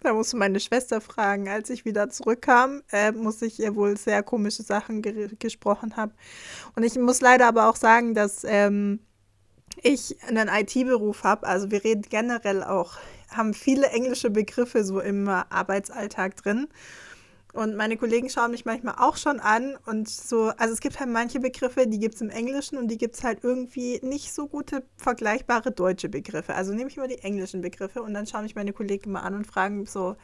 da musste meine Schwester fragen. Als ich wieder zurückkam, äh, muss ich ihr wohl sehr komische Sachen ge gesprochen haben. Und ich muss leider aber auch sagen, dass ähm, ich einen IT-Beruf habe. Also wir reden generell auch, haben viele englische Begriffe so im Arbeitsalltag drin. Und meine Kollegen schauen mich manchmal auch schon an und so, also es gibt halt manche Begriffe, die gibt es im Englischen und die gibt es halt irgendwie nicht so gute vergleichbare deutsche Begriffe. Also nehme ich immer die englischen Begriffe und dann schauen mich meine Kollegen mal an und fragen so,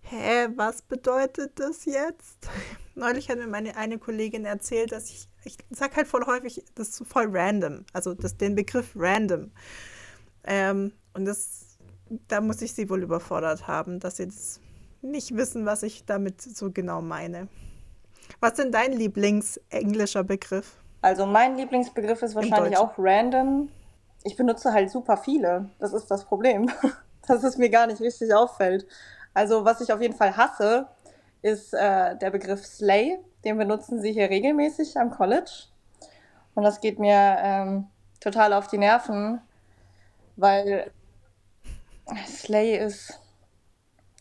hä, was bedeutet das jetzt? neulich hat mir meine eine Kollegin erzählt, dass ich, ich sag halt voll häufig, das ist voll random, also das, den Begriff random. Ähm, und das, da muss ich sie wohl überfordert haben, dass sie das nicht wissen, was ich damit so genau meine. Was ist denn dein Lieblingsenglischer Begriff? Also mein Lieblingsbegriff ist wahrscheinlich auch random. Ich benutze halt super viele. Das ist das Problem, dass es mir gar nicht richtig auffällt. Also was ich auf jeden Fall hasse, ist äh, der Begriff Slay. Den benutzen sie hier regelmäßig am College. Und das geht mir ähm, total auf die Nerven, weil Slay ist.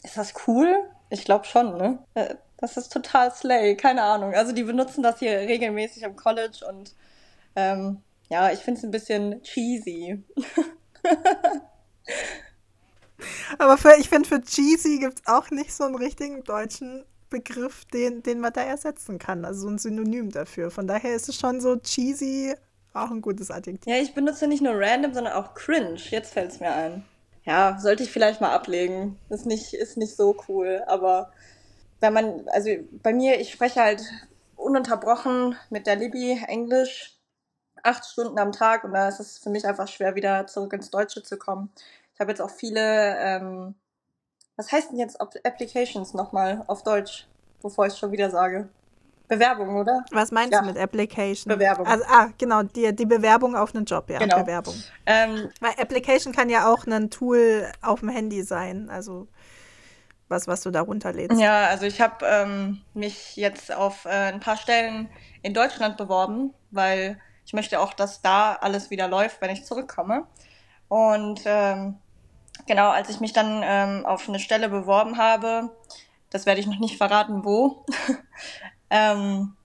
Ist das cool? Ich glaube schon, ne? Äh, das ist total Slay, keine Ahnung. Also die benutzen das hier regelmäßig am College und ähm, ja, ich finde es ein bisschen cheesy. Aber für, ich finde, für cheesy gibt es auch nicht so einen richtigen deutschen Begriff, den, den man da ersetzen kann. Also so ein Synonym dafür. Von daher ist es schon so cheesy auch ein gutes Adjektiv. Ja, ich benutze nicht nur random, sondern auch cringe. Jetzt fällt es mir ein. Ja, sollte ich vielleicht mal ablegen. Ist nicht, ist nicht so cool, aber wenn man, also bei mir, ich spreche halt ununterbrochen mit der Libby Englisch acht Stunden am Tag und da ist es für mich einfach schwer, wieder zurück ins Deutsche zu kommen. Ich habe jetzt auch viele, ähm, was heißt denn jetzt Applications nochmal auf Deutsch, bevor ich es schon wieder sage? Bewerbung, oder? Was meinst ja. du mit Application? Bewerbung. Also, ah, genau, die, die Bewerbung auf einen Job, ja. Genau. Bewerbung. Ähm, Weil Application kann ja auch ein Tool auf dem Handy sein. Also was, was du da runterlädst. Ja, also ich habe ähm, mich jetzt auf äh, ein paar Stellen in Deutschland beworben, weil ich möchte auch, dass da alles wieder läuft, wenn ich zurückkomme. Und ähm, genau, als ich mich dann ähm, auf eine Stelle beworben habe, das werde ich noch nicht verraten, wo, ähm,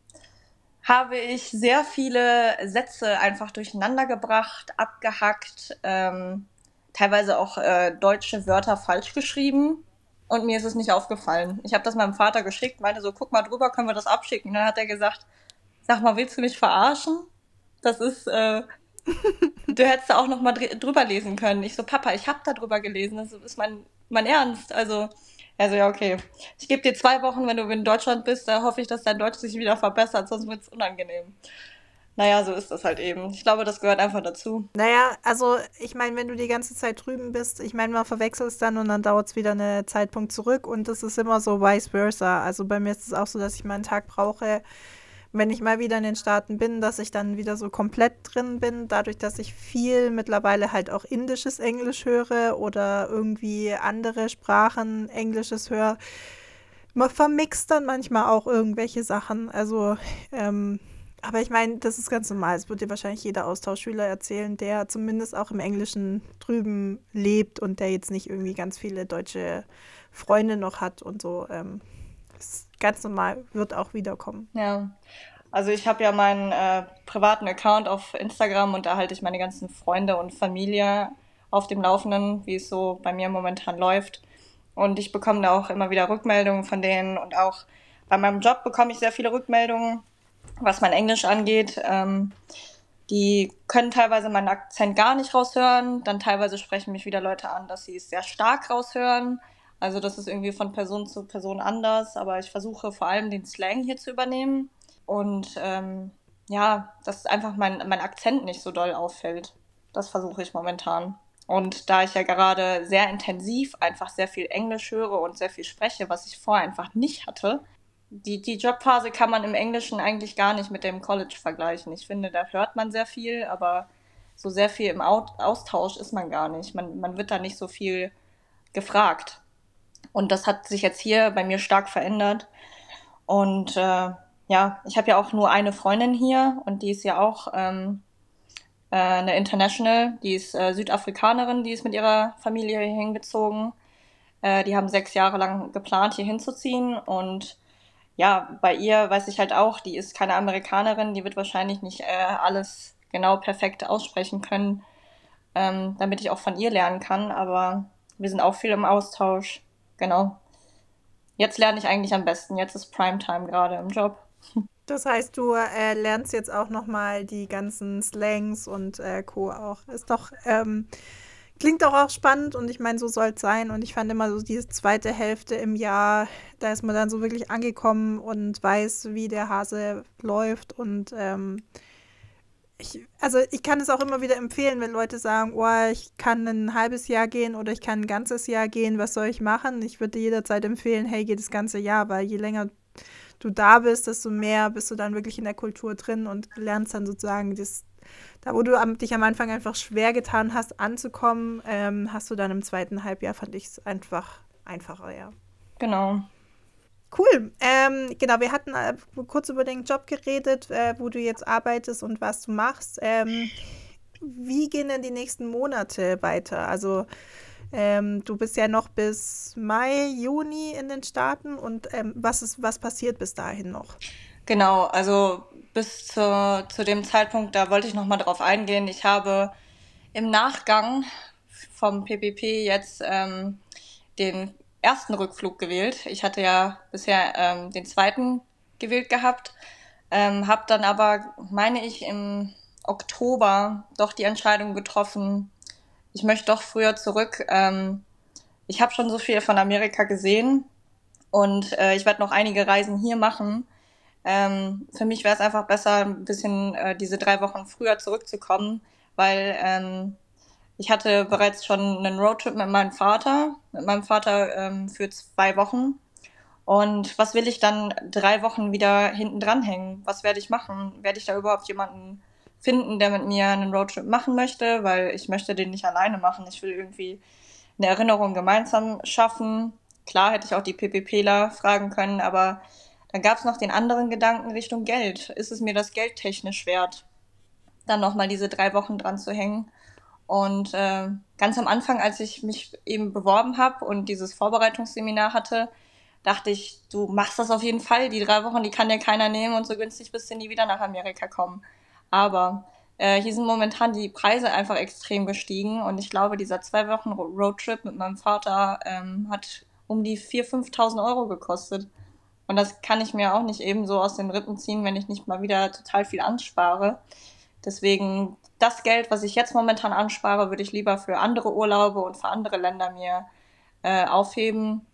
habe ich sehr viele Sätze einfach durcheinander gebracht, abgehackt, ähm, teilweise auch äh, deutsche Wörter falsch geschrieben und mir ist es nicht aufgefallen. Ich habe das meinem Vater geschickt, meinte so, guck mal drüber, können wir das abschicken. Und dann hat er gesagt, sag mal, willst du mich verarschen? Das ist, äh, du hättest da auch noch mal drüber lesen können. Ich so, Papa, ich habe da drüber gelesen, das ist mein, mein Ernst. Also, also ja, okay. Ich gebe dir zwei Wochen, wenn du in Deutschland bist, da hoffe ich, dass dein Deutsch sich wieder verbessert, sonst wird es unangenehm. Naja, so ist das halt eben. Ich glaube, das gehört einfach dazu. Naja, also ich meine, wenn du die ganze Zeit drüben bist, ich meine, man verwechselt es dann und dann dauert es wieder einen Zeitpunkt zurück und das ist immer so vice versa. Also bei mir ist es auch so, dass ich mal einen Tag brauche, wenn ich mal wieder in den Staaten bin, dass ich dann wieder so komplett drin bin, dadurch, dass ich viel mittlerweile halt auch indisches Englisch höre oder irgendwie andere Sprachen Englisches höre. Man vermixt dann manchmal auch irgendwelche Sachen. Also ähm, aber ich meine, das ist ganz normal. Es wird dir wahrscheinlich jeder Austauschschüler erzählen, der zumindest auch im Englischen drüben lebt und der jetzt nicht irgendwie ganz viele deutsche Freunde noch hat und so. Ähm, ist ganz normal, wird auch wiederkommen. Ja. Also ich habe ja meinen äh, privaten Account auf Instagram und da halte ich meine ganzen Freunde und Familie auf dem Laufenden, wie es so bei mir momentan läuft. Und ich bekomme da auch immer wieder Rückmeldungen von denen und auch bei meinem Job bekomme ich sehr viele Rückmeldungen was mein Englisch angeht. Ähm, die können teilweise meinen Akzent gar nicht raushören. Dann teilweise sprechen mich wieder Leute an, dass sie es sehr stark raushören. Also das ist irgendwie von Person zu Person anders. Aber ich versuche vor allem den Slang hier zu übernehmen. Und ähm, ja, dass einfach mein, mein Akzent nicht so doll auffällt. Das versuche ich momentan. Und da ich ja gerade sehr intensiv einfach sehr viel Englisch höre und sehr viel spreche, was ich vorher einfach nicht hatte, die, die Jobphase kann man im Englischen eigentlich gar nicht mit dem College vergleichen. Ich finde, da hört man sehr viel, aber so sehr viel im Austausch ist man gar nicht. Man, man wird da nicht so viel gefragt. Und das hat sich jetzt hier bei mir stark verändert. Und äh, ja, ich habe ja auch nur eine Freundin hier und die ist ja auch ähm, äh, eine International, die ist äh, Südafrikanerin, die ist mit ihrer Familie hier hingezogen. Äh, die haben sechs Jahre lang geplant, hier hinzuziehen und ja, bei ihr weiß ich halt auch, die ist keine Amerikanerin, die wird wahrscheinlich nicht äh, alles genau perfekt aussprechen können, ähm, damit ich auch von ihr lernen kann. Aber wir sind auch viel im Austausch. Genau. Jetzt lerne ich eigentlich am besten. Jetzt ist Primetime gerade im Job. Das heißt, du äh, lernst jetzt auch noch mal die ganzen Slangs und äh, Co. auch. Ist doch ähm, klingt auch, auch spannend und ich meine, so soll es sein. Und ich fand immer so diese zweite Hälfte im Jahr, da ist man dann so wirklich angekommen und weiß, wie der Hase läuft. Und ähm, ich, also ich kann es auch immer wieder empfehlen, wenn Leute sagen, oh, ich kann ein halbes Jahr gehen oder ich kann ein ganzes Jahr gehen, was soll ich machen? Ich würde jederzeit empfehlen, hey, geh das ganze Jahr, weil je länger du da bist, desto mehr bist du dann wirklich in der Kultur drin und lernst dann sozusagen das, da wo du am, dich am Anfang einfach schwer getan hast, anzukommen, ähm, hast du dann im zweiten Halbjahr, fand ich es einfach einfacher, ja. Genau. Cool. Ähm, genau, wir hatten äh, kurz über den Job geredet, äh, wo du jetzt arbeitest und was du machst. Ähm, wie gehen denn die nächsten Monate weiter? Also ähm, du bist ja noch bis Mai, Juni in den Staaten und ähm, was ist, was passiert bis dahin noch? Genau, also bis zu, zu dem Zeitpunkt, da wollte ich noch mal drauf eingehen. Ich habe im Nachgang vom PPP jetzt ähm, den ersten Rückflug gewählt. Ich hatte ja bisher ähm, den zweiten gewählt gehabt, ähm, habe dann aber, meine ich, im Oktober doch die Entscheidung getroffen, ich möchte doch früher zurück. Ähm, ich habe schon so viel von Amerika gesehen und äh, ich werde noch einige Reisen hier machen. Ähm, für mich wäre es einfach besser, ein bisschen äh, diese drei Wochen früher zurückzukommen, weil ähm, ich hatte bereits schon einen Roadtrip mit meinem Vater, mit meinem Vater ähm, für zwei Wochen. Und was will ich dann drei Wochen wieder hinten dranhängen? Was werde ich machen? Werde ich da überhaupt jemanden finden, der mit mir einen Roadtrip machen möchte? Weil ich möchte den nicht alleine machen. Ich will irgendwie eine Erinnerung gemeinsam schaffen. Klar hätte ich auch die PPPler fragen können, aber dann gab es noch den anderen Gedanken Richtung Geld. Ist es mir das Geld technisch wert, dann nochmal diese drei Wochen dran zu hängen? Und äh, ganz am Anfang, als ich mich eben beworben habe und dieses Vorbereitungsseminar hatte, dachte ich, du machst das auf jeden Fall. Die drei Wochen, die kann dir keiner nehmen und so günstig bist du nie wieder nach Amerika kommen. Aber äh, hier sind momentan die Preise einfach extrem gestiegen und ich glaube, dieser zwei Wochen Roadtrip mit meinem Vater ähm, hat um die 4.000, 5.000 Euro gekostet. Und das kann ich mir auch nicht eben so aus den Rippen ziehen, wenn ich nicht mal wieder total viel anspare. Deswegen das Geld, was ich jetzt momentan anspare, würde ich lieber für andere Urlaube und für andere Länder mir äh, aufheben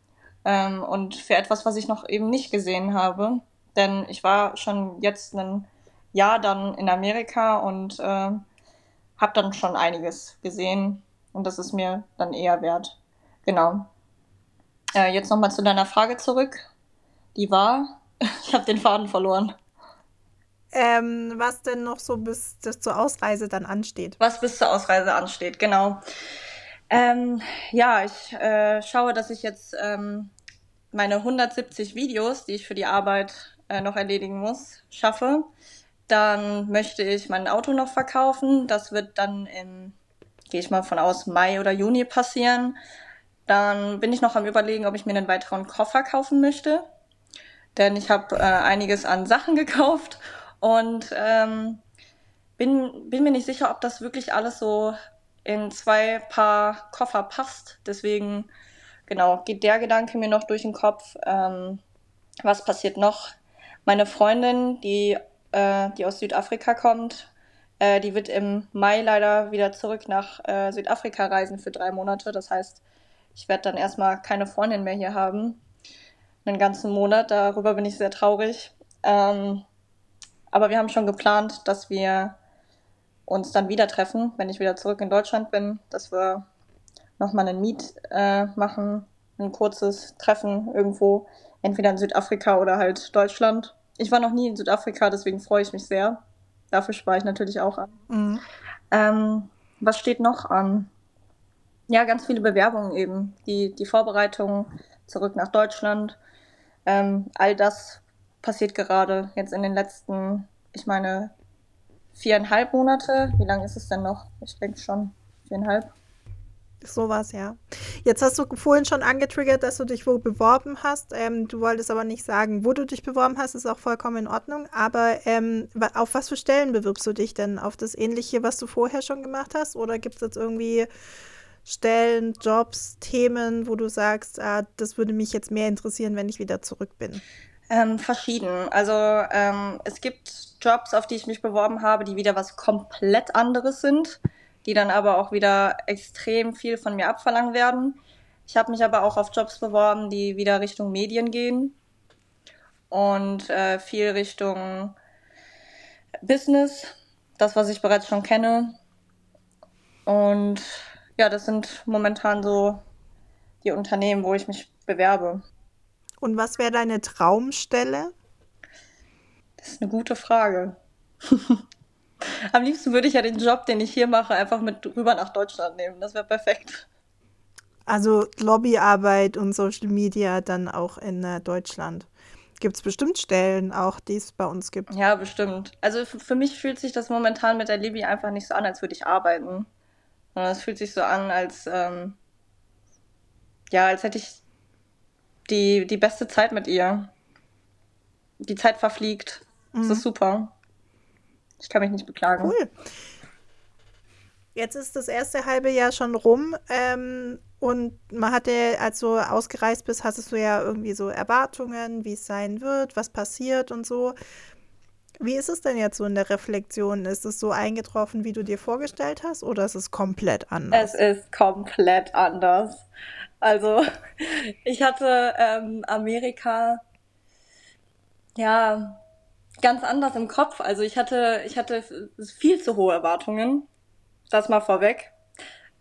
ähm, und für etwas, was ich noch eben nicht gesehen habe. Denn ich war schon jetzt ein Jahr dann in Amerika und äh, habe dann schon einiges gesehen und das ist mir dann eher wert. Genau. Äh, jetzt nochmal zu deiner Frage zurück. Die war, ich habe den Faden verloren. Ähm, was denn noch so bis zur Ausreise dann ansteht. Was bis zur Ausreise ansteht, genau. Ähm, ja, ich äh, schaue, dass ich jetzt ähm, meine 170 Videos, die ich für die Arbeit äh, noch erledigen muss, schaffe. Dann möchte ich mein Auto noch verkaufen. Das wird dann im, gehe ich mal von aus, Mai oder Juni passieren. Dann bin ich noch am Überlegen, ob ich mir einen weiteren Koffer kaufen möchte. Denn ich habe äh, einiges an Sachen gekauft und ähm, bin, bin mir nicht sicher, ob das wirklich alles so in zwei Paar Koffer passt. Deswegen, genau, geht der Gedanke mir noch durch den Kopf. Ähm, was passiert noch? Meine Freundin, die, äh, die aus Südafrika kommt, äh, die wird im Mai leider wieder zurück nach äh, Südafrika reisen für drei Monate. Das heißt, ich werde dann erstmal keine Freundin mehr hier haben. Einen ganzen Monat. Darüber bin ich sehr traurig. Ähm, aber wir haben schon geplant, dass wir uns dann wieder treffen, wenn ich wieder zurück in Deutschland bin, dass wir nochmal einen Meet äh, machen, ein kurzes Treffen irgendwo, entweder in Südafrika oder halt Deutschland. Ich war noch nie in Südafrika, deswegen freue ich mich sehr. Dafür spare ich natürlich auch an. Mhm. Ähm, was steht noch an? Ja, ganz viele Bewerbungen eben. Die, die Vorbereitung zurück nach Deutschland. Ähm, all das passiert gerade jetzt in den letzten, ich meine, viereinhalb Monate. Wie lange ist es denn noch? Ich denke schon viereinhalb. Sowas, ja. Jetzt hast du vorhin schon angetriggert, dass du dich wo beworben hast. Ähm, du wolltest aber nicht sagen, wo du dich beworben hast, ist auch vollkommen in Ordnung. Aber ähm, auf was für Stellen bewirbst du dich denn? Auf das Ähnliche, was du vorher schon gemacht hast? Oder gibt es jetzt irgendwie Stellen, Jobs, Themen, wo du sagst, ah, das würde mich jetzt mehr interessieren, wenn ich wieder zurück bin? Ähm, verschieden. Also ähm, es gibt Jobs, auf die ich mich beworben habe, die wieder was komplett anderes sind, die dann aber auch wieder extrem viel von mir abverlangen werden. Ich habe mich aber auch auf Jobs beworben, die wieder Richtung Medien gehen und äh, viel Richtung Business, das, was ich bereits schon kenne. Und ja, das sind momentan so die Unternehmen, wo ich mich bewerbe. Und was wäre deine Traumstelle? Das ist eine gute Frage. Am liebsten würde ich ja den Job, den ich hier mache, einfach mit rüber nach Deutschland nehmen. Das wäre perfekt. Also Lobbyarbeit und Social Media dann auch in äh, Deutschland. Gibt es bestimmt Stellen auch, die es bei uns gibt? Ja, bestimmt. Also für mich fühlt sich das momentan mit der Libby einfach nicht so an, als würde ich arbeiten. Sondern es fühlt sich so an, als ähm, ja, als hätte ich die, die beste Zeit mit ihr. Die Zeit verfliegt. Mhm. Das ist super. Ich kann mich nicht beklagen. Cool. Jetzt ist das erste halbe Jahr schon rum ähm, und man hatte, als du ausgereist bist, hattest du ja irgendwie so Erwartungen, wie es sein wird, was passiert und so. Wie ist es denn jetzt so in der Reflexion? Ist es so eingetroffen, wie du dir vorgestellt hast, oder ist es komplett anders? Es ist komplett anders. Also, ich hatte ähm, Amerika ja ganz anders im Kopf. Also ich hatte, ich hatte viel zu hohe Erwartungen das mal vorweg.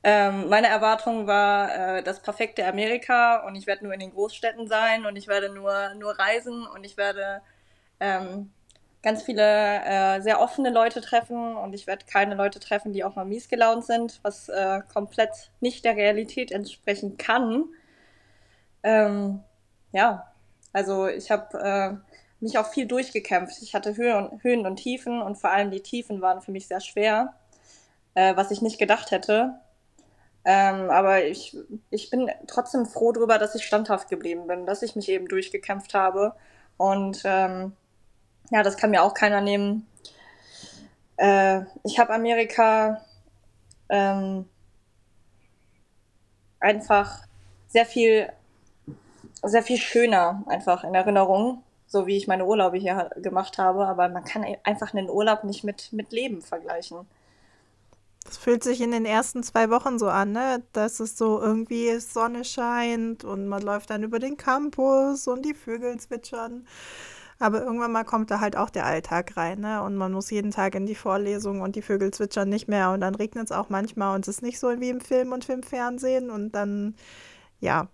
Ähm, meine Erwartung war äh, das perfekte Amerika und ich werde nur in den Großstädten sein und ich werde nur, nur reisen und ich werde ähm, ganz viele äh, sehr offene Leute treffen und ich werde keine Leute treffen, die auch mal mies gelaunt sind, was äh, komplett nicht der Realität entsprechen kann. Ähm, ja, also ich habe äh, mich auch viel durchgekämpft. Ich hatte Höhen und, Höhen und Tiefen und vor allem die Tiefen waren für mich sehr schwer äh, was ich nicht gedacht hätte. Ähm, aber ich, ich bin trotzdem froh darüber, dass ich standhaft geblieben bin, dass ich mich eben durchgekämpft habe. Und ähm, ja, das kann mir auch keiner nehmen. Äh, ich habe Amerika ähm, einfach sehr viel, sehr viel schöner einfach in Erinnerung, so wie ich meine Urlaube hier gemacht habe. Aber man kann einfach einen Urlaub nicht mit, mit Leben vergleichen. Das fühlt sich in den ersten zwei Wochen so an, ne? Dass es so irgendwie Sonne scheint und man läuft dann über den Campus und die Vögel zwitschern. Aber irgendwann mal kommt da halt auch der Alltag rein, ne? Und man muss jeden Tag in die Vorlesung und die Vögel zwitschern nicht mehr und dann regnet es auch manchmal und es ist nicht so wie im Film und im Fernsehen und dann, ja,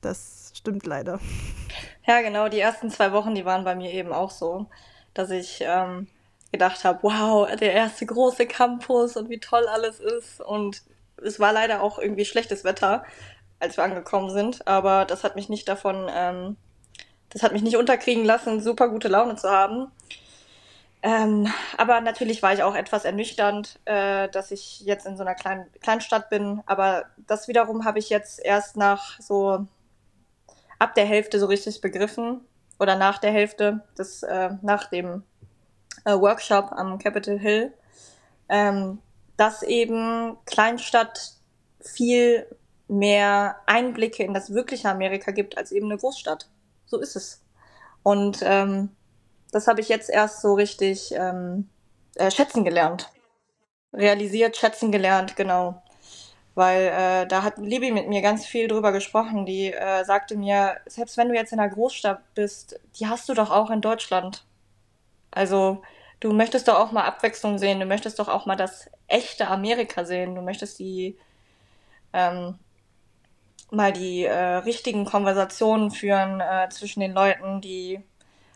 das stimmt leider. Ja, genau, die ersten zwei Wochen, die waren bei mir eben auch so, dass ich ähm, gedacht habe, wow, der erste große Campus und wie toll alles ist. Und es war leider auch irgendwie schlechtes Wetter, als wir angekommen sind. Aber das hat mich nicht davon, ähm, das hat mich nicht unterkriegen lassen, super gute Laune zu haben. Ähm, aber natürlich war ich auch etwas ernüchternd, äh, dass ich jetzt in so einer kleinen Kleinstadt bin. Aber das wiederum habe ich jetzt erst nach so ab der Hälfte so richtig begriffen oder nach der Hälfte, des, äh, nach dem äh, Workshop am Capitol Hill, ähm, dass eben Kleinstadt viel mehr Einblicke in das wirkliche Amerika gibt als eben eine Großstadt. So ist es. Und ähm, das habe ich jetzt erst so richtig ähm, äh, schätzen gelernt. Realisiert, schätzen gelernt, genau. Weil äh, da hat Libby mit mir ganz viel drüber gesprochen. Die äh, sagte mir, selbst wenn du jetzt in einer Großstadt bist, die hast du doch auch in Deutschland. Also du möchtest doch auch mal Abwechslung sehen, du möchtest doch auch mal das echte Amerika sehen, du möchtest die ähm, mal die äh, richtigen Konversationen führen äh, zwischen den Leuten, die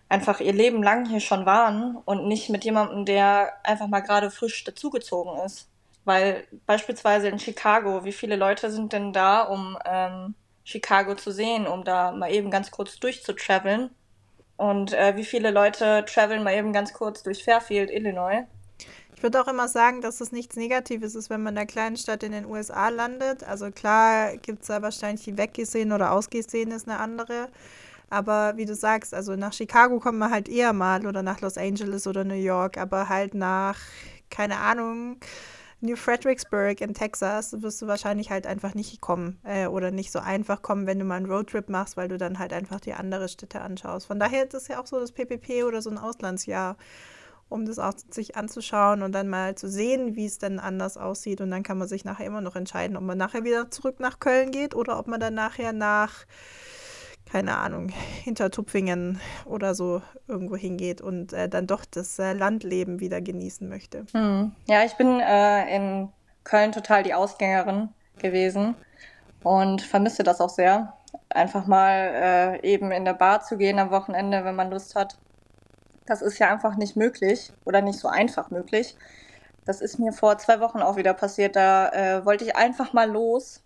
einfach ihr Leben lang hier schon waren und nicht mit jemandem, der einfach mal gerade frisch dazugezogen ist. Weil beispielsweise in Chicago, wie viele Leute sind denn da, um ähm, Chicago zu sehen, um da mal eben ganz kurz durchzutraveln? Und äh, wie viele Leute traveln mal eben ganz kurz durch Fairfield, Illinois? Ich würde auch immer sagen, dass es nichts Negatives ist, wenn man in einer kleinen Stadt in den USA landet. Also klar gibt es da wahrscheinlich die Weggesehen oder Ausgesehen ist eine andere. Aber wie du sagst, also nach Chicago kommt man halt eher mal oder nach Los Angeles oder New York, aber halt nach, keine Ahnung, New Fredericksburg in Texas wirst du wahrscheinlich halt einfach nicht kommen äh, oder nicht so einfach kommen, wenn du mal einen Roadtrip machst, weil du dann halt einfach die andere Städte anschaust. Von daher ist es ja auch so das PPP oder so ein Auslandsjahr. Um das auch sich anzuschauen und dann mal zu sehen, wie es denn anders aussieht. Und dann kann man sich nachher immer noch entscheiden, ob man nachher wieder zurück nach Köln geht oder ob man dann nachher nach, keine Ahnung, hinter Tupfingen oder so irgendwo hingeht und äh, dann doch das äh, Landleben wieder genießen möchte. Hm. Ja, ich bin äh, in Köln total die Ausgängerin gewesen und vermisse das auch sehr. Einfach mal äh, eben in der Bar zu gehen am Wochenende, wenn man Lust hat. Das ist ja einfach nicht möglich oder nicht so einfach möglich. Das ist mir vor zwei Wochen auch wieder passiert. Da äh, wollte ich einfach mal los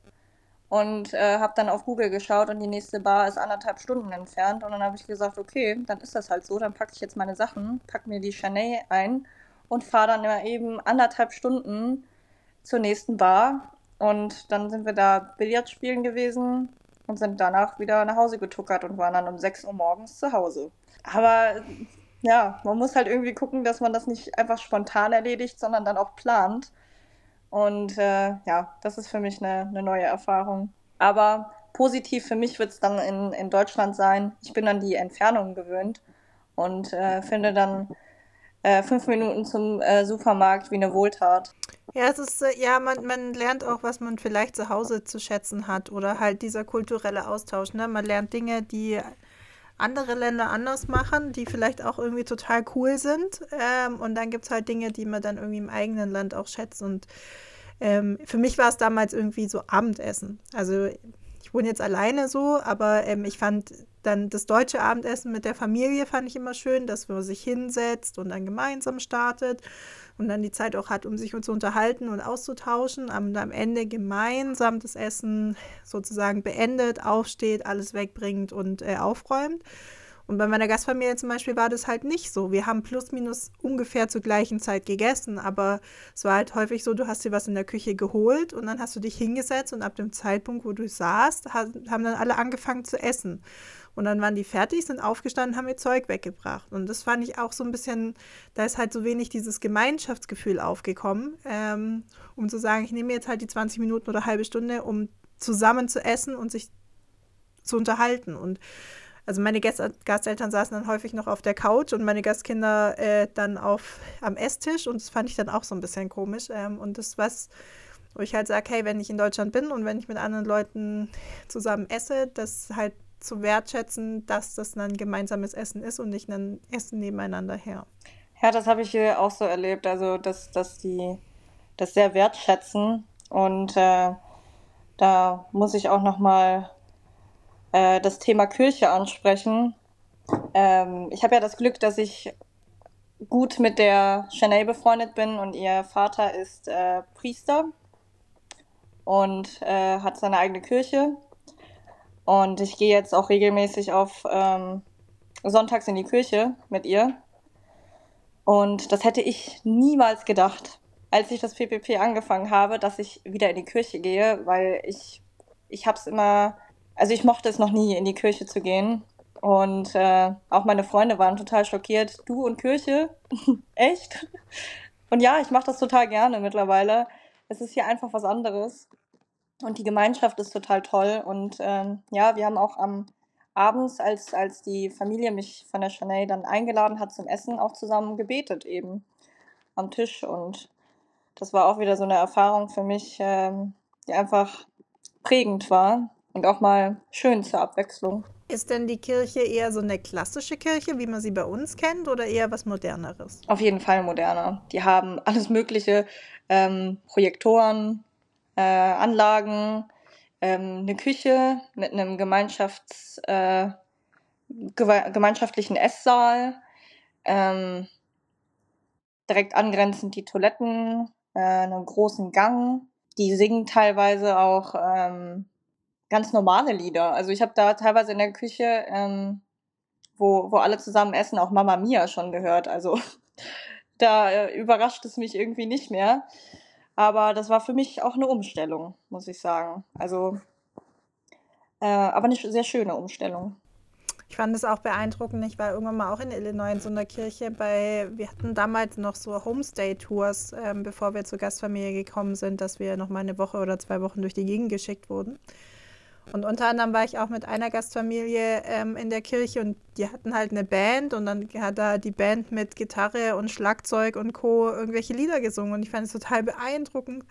und äh, habe dann auf Google geschaut und die nächste Bar ist anderthalb Stunden entfernt. Und dann habe ich gesagt, okay, dann ist das halt so. Dann packe ich jetzt meine Sachen, packe mir die Chanel ein und fahre dann immer eben anderthalb Stunden zur nächsten Bar. Und dann sind wir da Billard spielen gewesen und sind danach wieder nach Hause getuckert und waren dann um 6 Uhr morgens zu Hause. Aber ja, man muss halt irgendwie gucken, dass man das nicht einfach spontan erledigt, sondern dann auch plant. Und äh, ja, das ist für mich eine, eine neue Erfahrung. Aber positiv für mich wird es dann in, in Deutschland sein. Ich bin an die Entfernung gewöhnt und äh, finde dann äh, fünf Minuten zum äh, Supermarkt wie eine Wohltat. Ja, es ist, äh, ja, man, man lernt auch, was man vielleicht zu Hause zu schätzen hat oder halt dieser kulturelle Austausch. Ne? Man lernt Dinge, die andere Länder anders machen, die vielleicht auch irgendwie total cool sind. Ähm, und dann gibt es halt Dinge, die man dann irgendwie im eigenen Land auch schätzt. Und ähm, für mich war es damals irgendwie so Abendessen. Also ich wohne jetzt alleine so, aber ähm, ich fand dann das deutsche Abendessen mit der Familie fand ich immer schön, dass man sich hinsetzt und dann gemeinsam startet und dann die Zeit auch hat, um sich zu unterhalten und auszutauschen. Und am Ende gemeinsam das Essen sozusagen beendet, aufsteht, alles wegbringt und äh, aufräumt. Und bei meiner Gastfamilie zum Beispiel war das halt nicht so. Wir haben plus minus ungefähr zur gleichen Zeit gegessen, aber es war halt häufig so, du hast dir was in der Küche geholt und dann hast du dich hingesetzt und ab dem Zeitpunkt, wo du saßt, haben dann alle angefangen zu essen. Und dann waren die fertig, sind aufgestanden, haben ihr Zeug weggebracht. Und das fand ich auch so ein bisschen, da ist halt so wenig dieses Gemeinschaftsgefühl aufgekommen, ähm, um zu sagen, ich nehme jetzt halt die 20 Minuten oder halbe Stunde, um zusammen zu essen und sich zu unterhalten. Und also meine Gast Gasteltern saßen dann häufig noch auf der Couch und meine Gastkinder äh, dann auf am Esstisch und das fand ich dann auch so ein bisschen komisch. Ähm, und das was, wo ich halt sage, hey, wenn ich in Deutschland bin und wenn ich mit anderen Leuten zusammen esse, das halt zu wertschätzen, dass das ein gemeinsames Essen ist und nicht ein Essen nebeneinander her. Ja, das habe ich hier auch so erlebt. Also, dass, dass die das sehr wertschätzen. Und äh, da muss ich auch nochmal äh, das Thema Kirche ansprechen. Ähm, ich habe ja das Glück, dass ich gut mit der Chanel befreundet bin und ihr Vater ist äh, Priester und äh, hat seine eigene Kirche. Und ich gehe jetzt auch regelmäßig auf ähm, sonntags in die Kirche mit ihr. Und das hätte ich niemals gedacht, als ich das PPP angefangen habe, dass ich wieder in die Kirche gehe, weil ich, ich habe es immer, also ich mochte es noch nie, in die Kirche zu gehen. Und äh, auch meine Freunde waren total schockiert. Du und Kirche? Echt? Und ja, ich mache das total gerne mittlerweile. Es ist hier einfach was anderes. Und die Gemeinschaft ist total toll. Und ähm, ja, wir haben auch am abends, als, als die Familie mich von der Chanel dann eingeladen hat zum Essen, auch zusammen gebetet eben am Tisch. Und das war auch wieder so eine Erfahrung für mich, ähm, die einfach prägend war und auch mal schön zur Abwechslung. Ist denn die Kirche eher so eine klassische Kirche, wie man sie bei uns kennt, oder eher was Moderneres? Auf jeden Fall moderner. Die haben alles Mögliche, ähm, Projektoren, äh, Anlagen, ähm, eine Küche mit einem Gemeinschafts, äh, gemeinschaftlichen Esssaal, ähm, direkt angrenzend die Toiletten, äh, einen großen Gang. Die singen teilweise auch ähm, ganz normale Lieder. Also ich habe da teilweise in der Küche, ähm, wo, wo alle zusammen essen, auch Mama Mia schon gehört. Also da äh, überrascht es mich irgendwie nicht mehr. Aber das war für mich auch eine Umstellung, muss ich sagen. Also, äh, aber eine sehr schöne Umstellung. Ich fand es auch beeindruckend. Ich war irgendwann mal auch in Illinois in so einer Kirche bei, wir hatten damals noch so Homestay-Tours, ähm, bevor wir zur Gastfamilie gekommen sind, dass wir noch mal eine Woche oder zwei Wochen durch die Gegend geschickt wurden. Und unter anderem war ich auch mit einer Gastfamilie ähm, in der Kirche und die hatten halt eine Band und dann hat da die Band mit Gitarre und Schlagzeug und Co. irgendwelche Lieder gesungen und ich fand es total beeindruckend.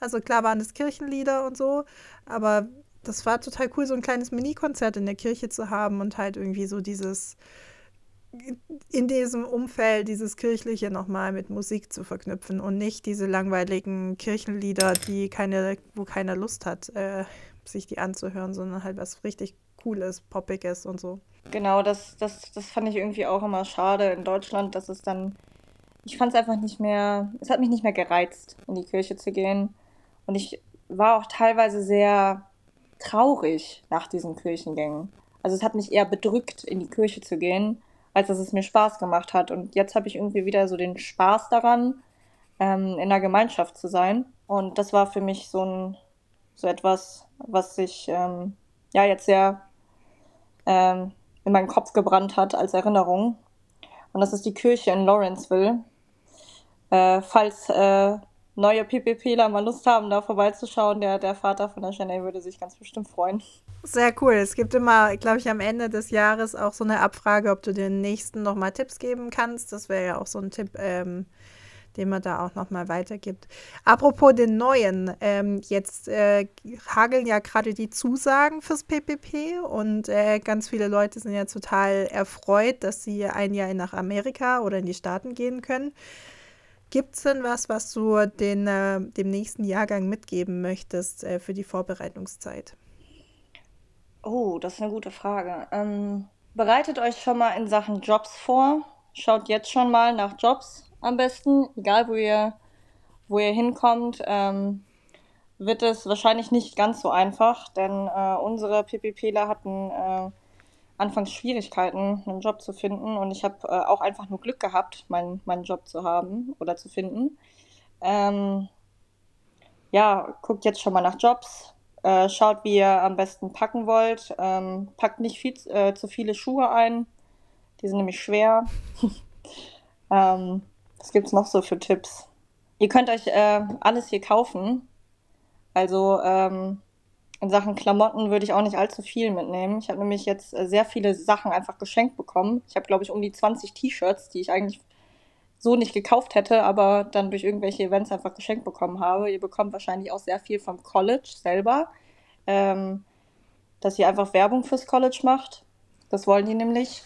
Also klar waren es Kirchenlieder und so, aber das war total cool, so ein kleines Mini-Konzert in der Kirche zu haben und halt irgendwie so dieses in diesem Umfeld dieses Kirchliche nochmal mit Musik zu verknüpfen und nicht diese langweiligen Kirchenlieder, die keine, wo keiner Lust hat, äh, sich die anzuhören, sondern halt was richtig Cooles, Poppiges und so. Genau, das, das, das fand ich irgendwie auch immer schade in Deutschland, dass es dann, ich fand es einfach nicht mehr, es hat mich nicht mehr gereizt, in die Kirche zu gehen. Und ich war auch teilweise sehr traurig nach diesen Kirchengängen. Also es hat mich eher bedrückt, in die Kirche zu gehen als dass es mir Spaß gemacht hat. Und jetzt habe ich irgendwie wieder so den Spaß daran, ähm, in der Gemeinschaft zu sein. Und das war für mich so ein so etwas, was sich ähm, ja jetzt sehr ähm, in meinen Kopf gebrannt hat als Erinnerung. Und das ist die Kirche in Lawrenceville. Äh, falls äh, neue PPPler mal Lust haben, da vorbeizuschauen, der, der Vater von der Jenny würde sich ganz bestimmt freuen. Sehr cool. Es gibt immer, glaube ich, am Ende des Jahres auch so eine Abfrage, ob du den nächsten nochmal Tipps geben kannst. Das wäre ja auch so ein Tipp, ähm, den man da auch nochmal weitergibt. Apropos den neuen, ähm, jetzt äh, hageln ja gerade die Zusagen fürs PPP und äh, ganz viele Leute sind ja total erfreut, dass sie ein Jahr nach Amerika oder in die Staaten gehen können. Gibt es denn was, was du den, äh, dem nächsten Jahrgang mitgeben möchtest äh, für die Vorbereitungszeit? Oh, das ist eine gute Frage. Ähm, bereitet euch schon mal in Sachen Jobs vor. Schaut jetzt schon mal nach Jobs am besten, egal wo ihr, wo ihr hinkommt. Ähm, wird es wahrscheinlich nicht ganz so einfach, denn äh, unsere PPPler hatten äh, anfangs Schwierigkeiten, einen Job zu finden und ich habe äh, auch einfach nur Glück gehabt, meinen, meinen Job zu haben oder zu finden. Ähm, ja, guckt jetzt schon mal nach Jobs, äh, schaut, wie ihr am besten packen wollt. Ähm, packt nicht viel, äh, zu viele Schuhe ein. Die sind nämlich schwer. ähm, was gibt's noch so für Tipps? Ihr könnt euch äh, alles hier kaufen. Also ähm, in Sachen Klamotten würde ich auch nicht allzu viel mitnehmen. Ich habe nämlich jetzt äh, sehr viele Sachen einfach geschenkt bekommen. Ich habe, glaube ich, um die 20 T-Shirts, die ich eigentlich so nicht gekauft hätte, aber dann durch irgendwelche Events einfach geschenkt bekommen habe. Ihr bekommt wahrscheinlich auch sehr viel vom College selber, ähm, dass ihr einfach Werbung fürs College macht. Das wollen die nämlich.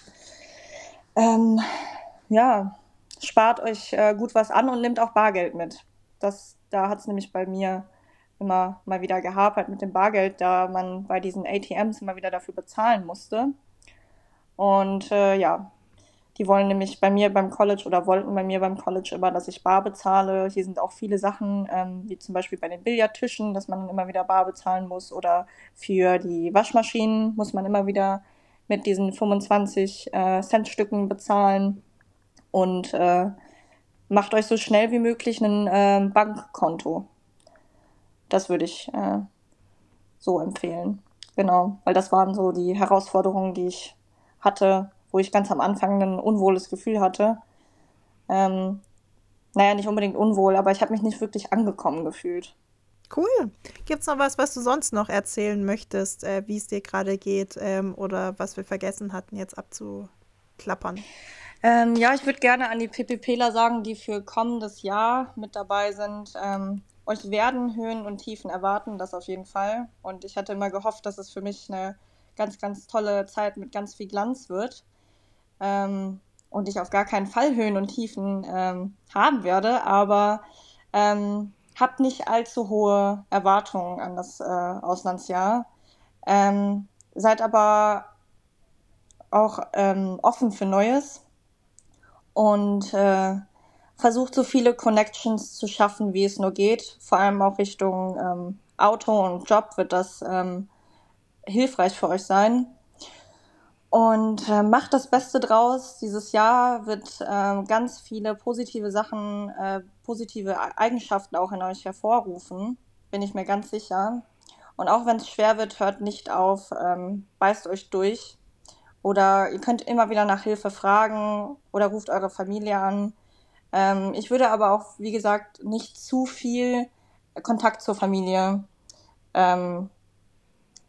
Ähm, ja, spart euch äh, gut was an und nehmt auch Bargeld mit. Das, da hat es nämlich bei mir immer mal wieder gehapert mit dem Bargeld, da man bei diesen ATMs immer wieder dafür bezahlen musste. Und äh, ja, die wollen nämlich bei mir beim College oder wollten bei mir beim College immer, dass ich bar bezahle. Hier sind auch viele Sachen, ähm, wie zum Beispiel bei den Billardtischen, dass man immer wieder bar bezahlen muss. Oder für die Waschmaschinen muss man immer wieder mit diesen 25 äh, Centstücken bezahlen. Und äh, macht euch so schnell wie möglich ein äh, Bankkonto. Das würde ich äh, so empfehlen. Genau, weil das waren so die Herausforderungen, die ich hatte wo ich ganz am Anfang ein unwohles Gefühl hatte. Ähm, naja, nicht unbedingt unwohl, aber ich habe mich nicht wirklich angekommen gefühlt. Cool. Gibt es noch was, was du sonst noch erzählen möchtest, äh, wie es dir gerade geht ähm, oder was wir vergessen hatten, jetzt abzuklappern? Ähm, ja, ich würde gerne an die PPPler sagen, die für kommendes Jahr mit dabei sind. Ähm, euch werden Höhen und Tiefen erwarten, das auf jeden Fall. Und ich hatte immer gehofft, dass es für mich eine ganz, ganz tolle Zeit mit ganz viel Glanz wird ähm, und ich auf gar keinen Fall Höhen und Tiefen ähm, haben werde, aber ähm, habt nicht allzu hohe Erwartungen an das äh, Auslandsjahr. Ähm, seid aber auch offen für Neues und äh, versucht so viele Connections zu schaffen, wie es nur geht. Vor allem auch Richtung ähm, Auto und Job wird das ähm, hilfreich für euch sein. Und äh, macht das Beste draus. Dieses Jahr wird äh, ganz viele positive Sachen, äh, positive Eigenschaften auch in euch hervorrufen, bin ich mir ganz sicher. Und auch wenn es schwer wird, hört nicht auf, ähm, beißt euch durch. Oder ihr könnt immer wieder nach Hilfe fragen oder ruft eure Familie an. Ähm, ich würde aber auch, wie gesagt, nicht zu viel Kontakt zur Familie ähm,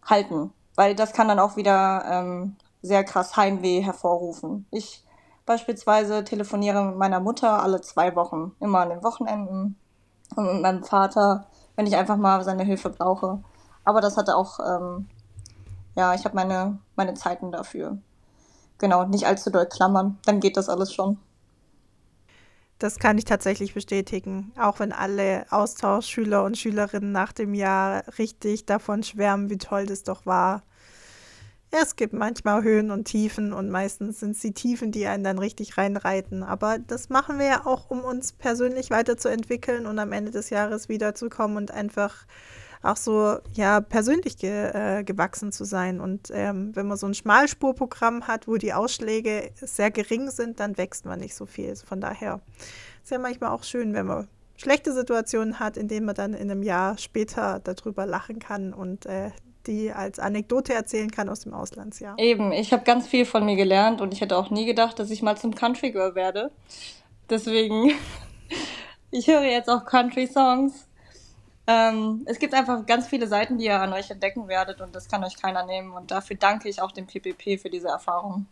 halten, weil das kann dann auch wieder ähm, sehr krass Heimweh hervorrufen. Ich beispielsweise telefoniere mit meiner Mutter alle zwei Wochen, immer an den Wochenenden und mit meinem Vater, wenn ich einfach mal seine Hilfe brauche. Aber das hatte auch, ähm, ja, ich habe meine, meine Zeiten dafür. Genau, nicht allzu doll klammern, dann geht das alles schon. Das kann ich tatsächlich bestätigen. Auch wenn alle Austauschschüler und Schülerinnen nach dem Jahr richtig davon schwärmen, wie toll das doch war. Es gibt manchmal Höhen und Tiefen und meistens sind es die Tiefen, die einen dann richtig reinreiten. Aber das machen wir ja auch, um uns persönlich weiterzuentwickeln und am Ende des Jahres wiederzukommen und einfach auch so ja persönlich ge, äh, gewachsen zu sein. Und ähm, wenn man so ein Schmalspurprogramm hat, wo die Ausschläge sehr gering sind, dann wächst man nicht so viel. Von daher ist ja manchmal auch schön, wenn man schlechte Situationen hat, in denen man dann in einem Jahr später darüber lachen kann und äh, die als Anekdote erzählen kann aus dem Auslandsjahr. Eben, ich habe ganz viel von mir gelernt und ich hätte auch nie gedacht, dass ich mal zum Country Girl werde. Deswegen, ich höre jetzt auch Country Songs ähm, es gibt einfach ganz viele Seiten, die ihr an euch entdecken werdet und das kann euch keiner nehmen. Und dafür danke ich auch dem PPP für diese Erfahrung.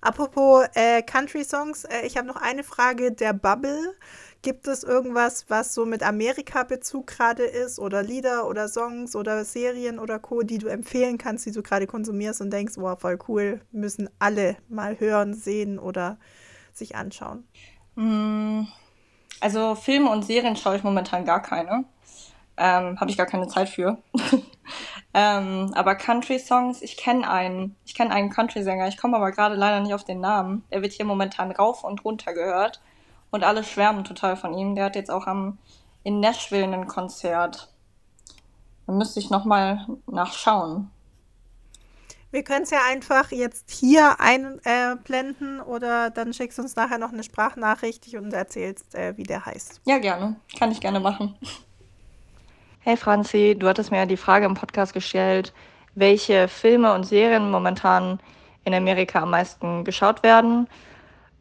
Apropos äh, Country-Songs, äh, ich habe noch eine Frage der Bubble. Gibt es irgendwas, was so mit Amerika-Bezug gerade ist oder Lieder oder Songs oder Serien oder Co., die du empfehlen kannst, die du gerade konsumierst und denkst, wow, voll cool, müssen alle mal hören, sehen oder sich anschauen? Mm, also Filme und Serien schaue ich momentan gar keine. Ähm, Habe ich gar keine Zeit für. ähm, aber Country-Songs, ich kenne einen. Ich kenne einen Country-Sänger. Ich komme aber gerade leider nicht auf den Namen. Der wird hier momentan rauf und runter gehört. Und alle schwärmen total von ihm. Der hat jetzt auch am, in Nashville ein Konzert. Da müsste ich nochmal nachschauen. Wir können es ja einfach jetzt hier einblenden äh, oder dann schickst du uns nachher noch eine Sprachnachricht und erzählst, äh, wie der heißt. Ja, gerne. Kann ich gerne machen. Hey Franzi, du hattest mir ja die Frage im Podcast gestellt, welche Filme und Serien momentan in Amerika am meisten geschaut werden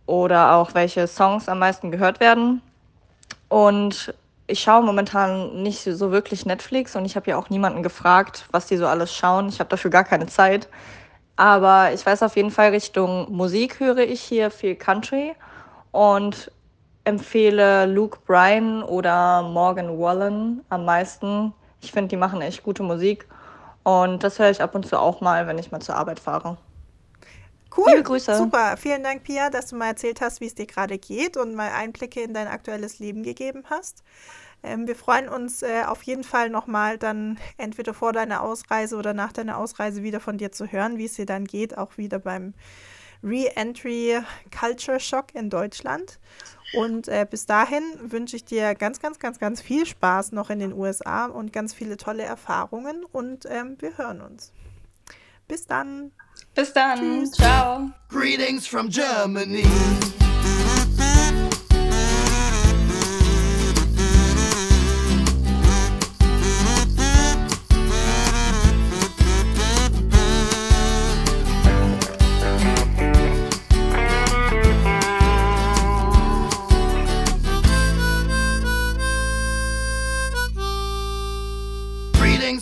oder auch welche Songs am meisten gehört werden. Und ich schaue momentan nicht so wirklich Netflix und ich habe ja auch niemanden gefragt, was die so alles schauen. Ich habe dafür gar keine Zeit. Aber ich weiß auf jeden Fall, Richtung Musik höre ich hier viel Country und empfehle Luke Bryan oder Morgan Wallen am meisten. Ich finde, die machen echt gute Musik. Und das höre ich ab und zu auch mal, wenn ich mal zur Arbeit fahre. Cool, Liebe Grüße. super. Vielen Dank, Pia, dass du mal erzählt hast, wie es dir gerade geht und mal Einblicke in dein aktuelles Leben gegeben hast. Ähm, wir freuen uns äh, auf jeden Fall nochmal dann entweder vor deiner Ausreise oder nach deiner Ausreise wieder von dir zu hören, wie es dir dann geht, auch wieder beim Re-Entry Culture Shock in Deutschland. Und äh, bis dahin wünsche ich dir ganz, ganz, ganz, ganz viel Spaß noch in den USA und ganz viele tolle Erfahrungen und ähm, wir hören uns. Bis dann. Bis dann. Tschüss. Ciao. Greetings from Germany.